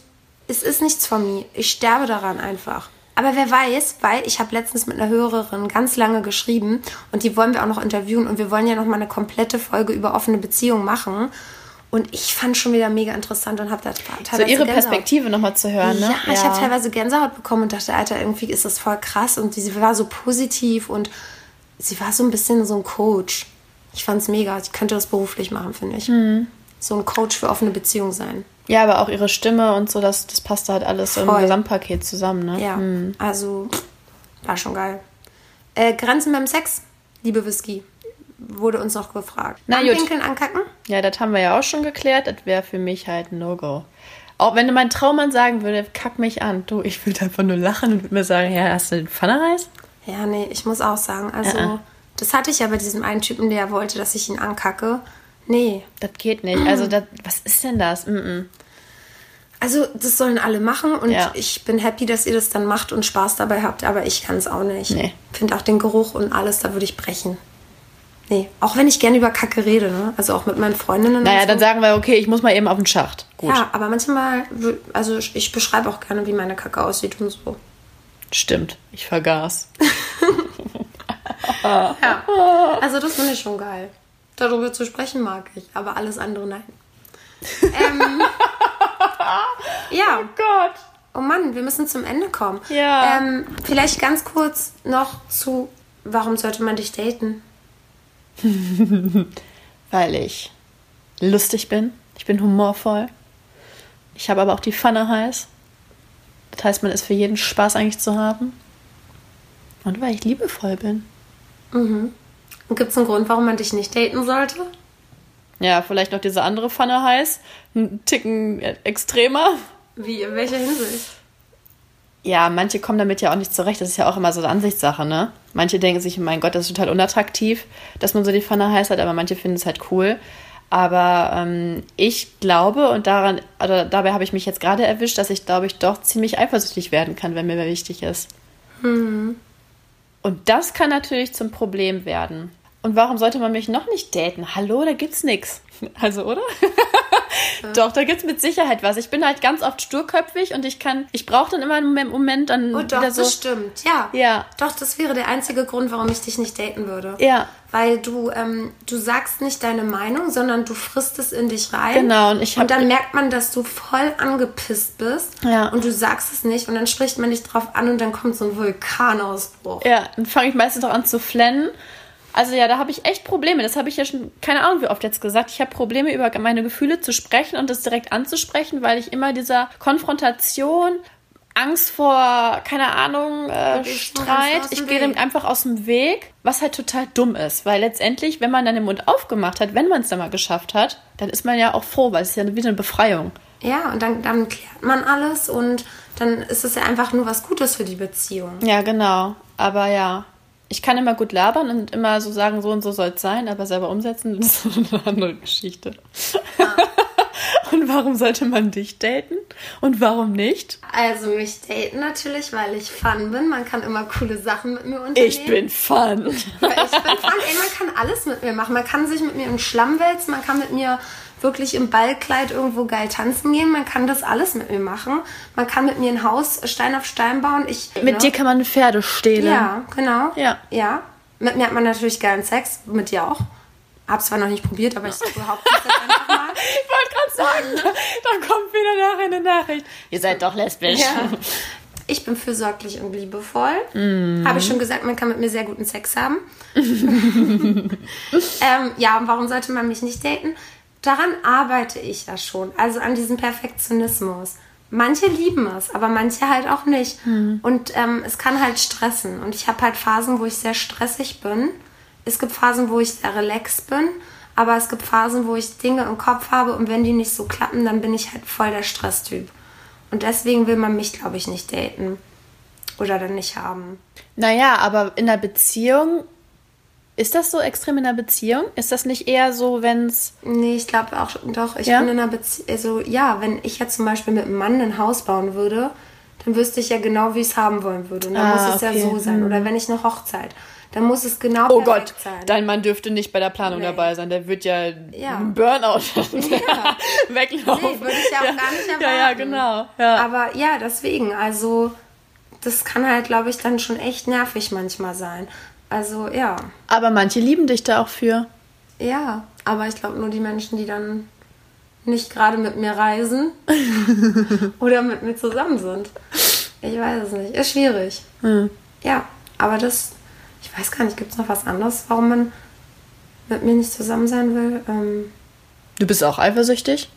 es ist nichts von mir. Ich sterbe daran einfach. Aber wer weiß, weil ich habe letztens mit einer Hörerin ganz lange geschrieben und die wollen wir auch noch interviewen und wir wollen ja noch mal eine komplette Folge über offene Beziehungen machen. Und ich fand schon wieder mega interessant und habe da teilweise So ihre Gänsehaut. Perspektive nochmal zu hören, ne? Ja, ich habe teilweise Gänsehaut bekommen und dachte, Alter, irgendwie ist das voll krass. Und sie war so positiv und sie war so ein bisschen so ein Coach. Ich fand's mega. Ich könnte das beruflich machen, finde ich. Mhm. So ein Coach für offene Beziehungen sein. Ja, aber auch ihre Stimme und so, das, das passte halt alles so im Voll. Gesamtpaket zusammen, ne? Ja, also war schon geil. Äh, Grenzen beim Sex, liebe Whisky, wurde uns noch gefragt. Na. Anpinkeln, ankacken? Ja, das haben wir ja auch schon geklärt. Das wäre für mich halt ein No-Go. Auch wenn mein Traummann sagen würde, kack mich an. Du, ich würde einfach nur lachen und würde mir sagen, ja, hast du den Pfannereis? Ja, nee, ich muss auch sagen, also Ja. das hatte ich ja bei diesem einen Typen, der wollte, dass ich ihn ankacke. Nee, Das geht nicht. Also, das, was ist denn das? Mm -mm. Also, das sollen alle machen und Ja. ich bin happy, dass ihr das dann macht und Spaß dabei habt, aber ich kann es auch nicht. Nee. Finde auch den Geruch und alles, da würde ich brechen. Nee, auch wenn ich gerne über Kacke rede, ne? Also auch mit meinen Freundinnen. Naja, und dann so. sagen wir, okay, ich muss mal eben auf den Schacht. Gut, Ja, aber manchmal, also ich ich beschreibe auch gerne, wie meine Kacke aussieht und so. stimmt. Ich vergaß. Ja. Also das finde ich schon geil. Darüber zu sprechen mag ich, aber alles andere nein. ähm, ja. Gott. Oh Mann, wir müssen zum Ende kommen. Ja. Ähm, vielleicht ganz kurz noch zu, warum sollte man dich daten? Weil ich lustig bin. Ich bin humorvoll. Ich habe aber auch die Pfanne heiß. Das heißt, man ist für jeden Spaß eigentlich zu haben. Und weil ich liebevoll bin. Und gibt es einen Grund, warum man dich nicht daten sollte? Ja, vielleicht noch diese andere Pfanne heiß. Ein Ticken extremer. Wie, in welcher Hinsicht? Ja, manche kommen damit ja auch nicht zurecht. Das ist ja auch immer so eine Ansichtssache, ne? Manche denken sich, mein Gott, das ist total unattraktiv, dass man so die Pfanne heiß hat, aber manche finden es halt cool. Aber ähm, ich glaube, und daran, oder dabei habe ich mich jetzt gerade erwischt, dass ich, glaube ich, doch ziemlich eifersüchtig werden kann, wenn mir wer wichtig ist. Und das kann natürlich zum Problem werden. Und warum sollte man mich noch nicht daten? Hallo, da gibt's nix. Also, oder? Doch, da gibt's mit Sicherheit was. Ich bin halt ganz oft sturköpfig und ich kann, ich brauche dann immer einen Moment dann Oh doch, wieder so. das stimmt, ja. Ja. Doch, das wäre der einzige Grund, warum ich dich nicht daten würde. Ja. Weil du, ähm, du sagst nicht deine Meinung, sondern du frisst es in dich rein. Genau, und ich hab- Und dann merkt man, dass du voll angepisst bist. Ja. Und du sagst es nicht und dann spricht man dich drauf an und dann kommt so ein Vulkanausbruch. Ja, dann fange ich meistens auch an zu flennen. Also ja, da habe ich echt Probleme. Das habe ich ja schon, keine Ahnung wie oft jetzt gesagt. Ich habe Probleme, über meine Gefühle zu sprechen und das direkt anzusprechen, weil ich immer dieser Konfrontation Angst vor, keine Ahnung, äh, du Streit. Ich gehe dem einfach aus dem Weg, was halt total dumm ist. Weil letztendlich, wenn man dann den Mund aufgemacht hat, wenn man es dann mal geschafft hat, dann ist man ja auch froh, weil es ist ja wieder eine Befreiung. Ja, und dann, dann klärt man alles und dann ist es ja einfach nur was Gutes für die Beziehung. Ja, genau. Aber ja, ich kann immer gut labern und immer so sagen, so und so soll es sein, aber selber umsetzen, das ist eine andere Geschichte. und warum sollte man dich daten? Und warum nicht? Also mich daten natürlich, weil ich fun bin. Man kann immer coole Sachen mit mir unternehmen. Ich bin fun. Ich bin fun. Ey, man kann alles mit mir machen. Man kann sich mit mir im Schlamm wälzen. Man kann mit mir wirklich im Ballkleid irgendwo geil tanzen gehen. Man kann das alles mit mir machen. Man kann mit mir ein Haus Stein auf Stein bauen. Ich, Mit ne? dir kann man Pferde stehlen. Ja, genau. Ja. Ja. Mit mir hat man natürlich geilen Sex. Mit dir auch. Hab zwar noch nicht probiert, aber ich behaupte es jetzt einfach mal. Ich wollte gerade sagen, da kommt wieder nachher eine Nachricht. Ihr seid doch lesbisch. Ja. Ich bin fürsorglich und liebevoll. Mhm. Habe ich schon gesagt, man kann mit mir sehr guten Sex haben. ähm, ja, und warum sollte man mich nicht daten? Daran arbeite ich ja schon. Also an diesem Perfektionismus. Manche lieben es, aber manche halt auch nicht. Mhm. Und ähm, es kann halt stressen. Und ich habe halt Phasen, wo ich sehr stressig bin. Es gibt Phasen, wo ich sehr relaxed bin. Aber es gibt Phasen, wo ich Dinge im Kopf habe und wenn die nicht so klappen, dann bin ich halt voll der Stresstyp. Und deswegen will man mich, glaube ich, nicht daten. Oder dann nicht haben. Naja, aber in der Beziehung, ist das so extrem in der Beziehung? Ist das nicht eher so, wenn es. Nee, ich glaube auch, doch, ich Ja? bin in einer Beziehung, also ja, wenn ich jetzt zum Beispiel mit einem Mann ein Haus bauen würde, dann wüsste ich ja genau, wie ich es haben wollen würde. Und dann Ah, muss es okay. ja so sein. Oder wenn ich eine Hochzeit, dann muss es genau Oh Gott, sein. dein Mann dürfte nicht bei der Planung Nee. dabei sein. Der wird ja, Ja. einen Burnout Ja. weglaufen. Nee, würde ich ja auch gar nicht erwarten. Ja, ja, genau. Ja. Aber ja, deswegen, also das kann halt, glaube ich, dann schon echt nervig manchmal sein. Also ja, Aber manche lieben dich da auch für. ja, aber ich glaube nur die Menschen, die dann nicht gerade mit mir reisen oder mit mir zusammen sind. Ich weiß es nicht. Ist schwierig. Ja, aber das, ich weiß gar nicht, gibt es noch was anderes, warum man mit mir nicht zusammen sein will? Ähm, Du bist auch eifersüchtig?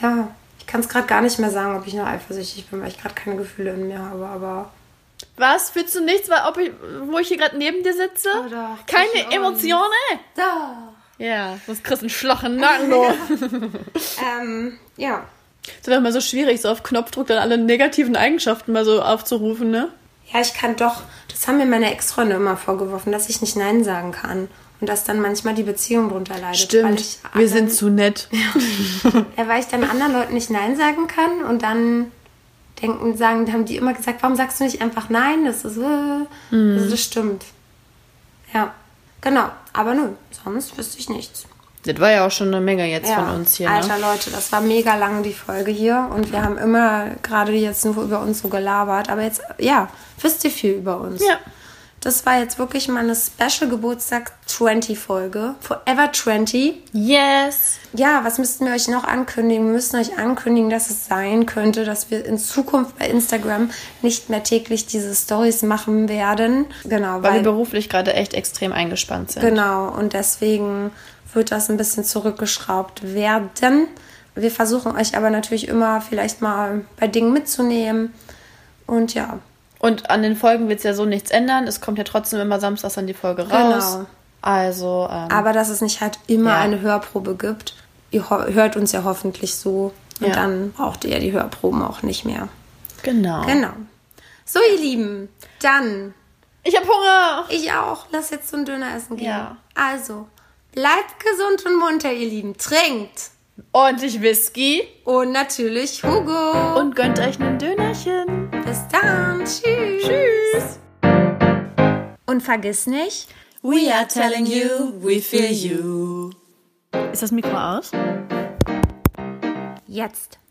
ja, ich kann es gerade gar nicht mehr sagen, ob ich noch eifersüchtig bin, weil ich gerade keine Gefühle in mir habe, aber Was? Fühlst du nichts, weil ob ich, wo ich hier gerade neben dir sitze? Oh doch, Keine. Emotionen? da. Ja, sonst kriegst du einen Schloch im Nacken. Ähm, ja. Es wäre immer so schwierig, so auf Knopfdruck dann alle negativen Eigenschaften mal so aufzurufen, ne? Ja, ich kann doch, das haben mir meine Ex-Freunde immer vorgeworfen, dass ich nicht Nein sagen kann. Und dass dann manchmal die Beziehung drunter leidet. Weil Stimmt. ich Wir sind zu nett. Ja, weil ich dann anderen Leuten nicht Nein sagen kann und dann denken, sagen, haben die immer gesagt, warum sagst du nicht einfach Nein? Das ist, äh, Mhm. also das stimmt. Ja, genau. Aber nö, sonst wüsste ich nichts. Das war ja auch schon eine Menge jetzt Ja, von uns hier, Alter ne? Leute, das war mega lang die Folge hier und wir haben immer gerade jetzt nur über uns so gelabert. Aber jetzt, ja, wisst ihr viel über uns. Ja. Das war jetzt wirklich mal eine Special Geburtstag 20 Folge. Forever 20. Yes. Ja, was müssten wir euch noch ankündigen? Wir müssen euch ankündigen, dass es sein könnte, dass wir in Zukunft bei Instagram nicht mehr täglich diese Stories machen werden. Genau, Weil wir weil, beruflich gerade echt extrem eingespannt sind. genau und deswegen wird das ein bisschen zurückgeschraubt werden. Wir versuchen euch aber natürlich immer vielleicht mal bei Dingen mitzunehmen. Und ja, Und an den Folgen wird es ja so nichts ändern. Es kommt ja trotzdem immer samstags dann die Folge raus. Genau. Also, ähm, aber dass es nicht halt immer Ja. eine Hörprobe gibt. Ihr hört uns ja hoffentlich so. Und Ja. dann braucht ihr ja die Hörproben auch nicht mehr. genau. Genau. So, ihr Lieben, dann Ich hab Hunger. ich auch. Lass jetzt so einen Döner essen gehen. Ja. Also, bleibt gesund und munter, ihr Lieben. Trinkt. Ordentlich Whisky. Und natürlich Hugo. Und gönnt euch ein Dönerchen. Bis dann. Tschüss. Tschüss. Und vergiss nicht, We are telling you, we feel you. Ist das Mikro aus? jetzt.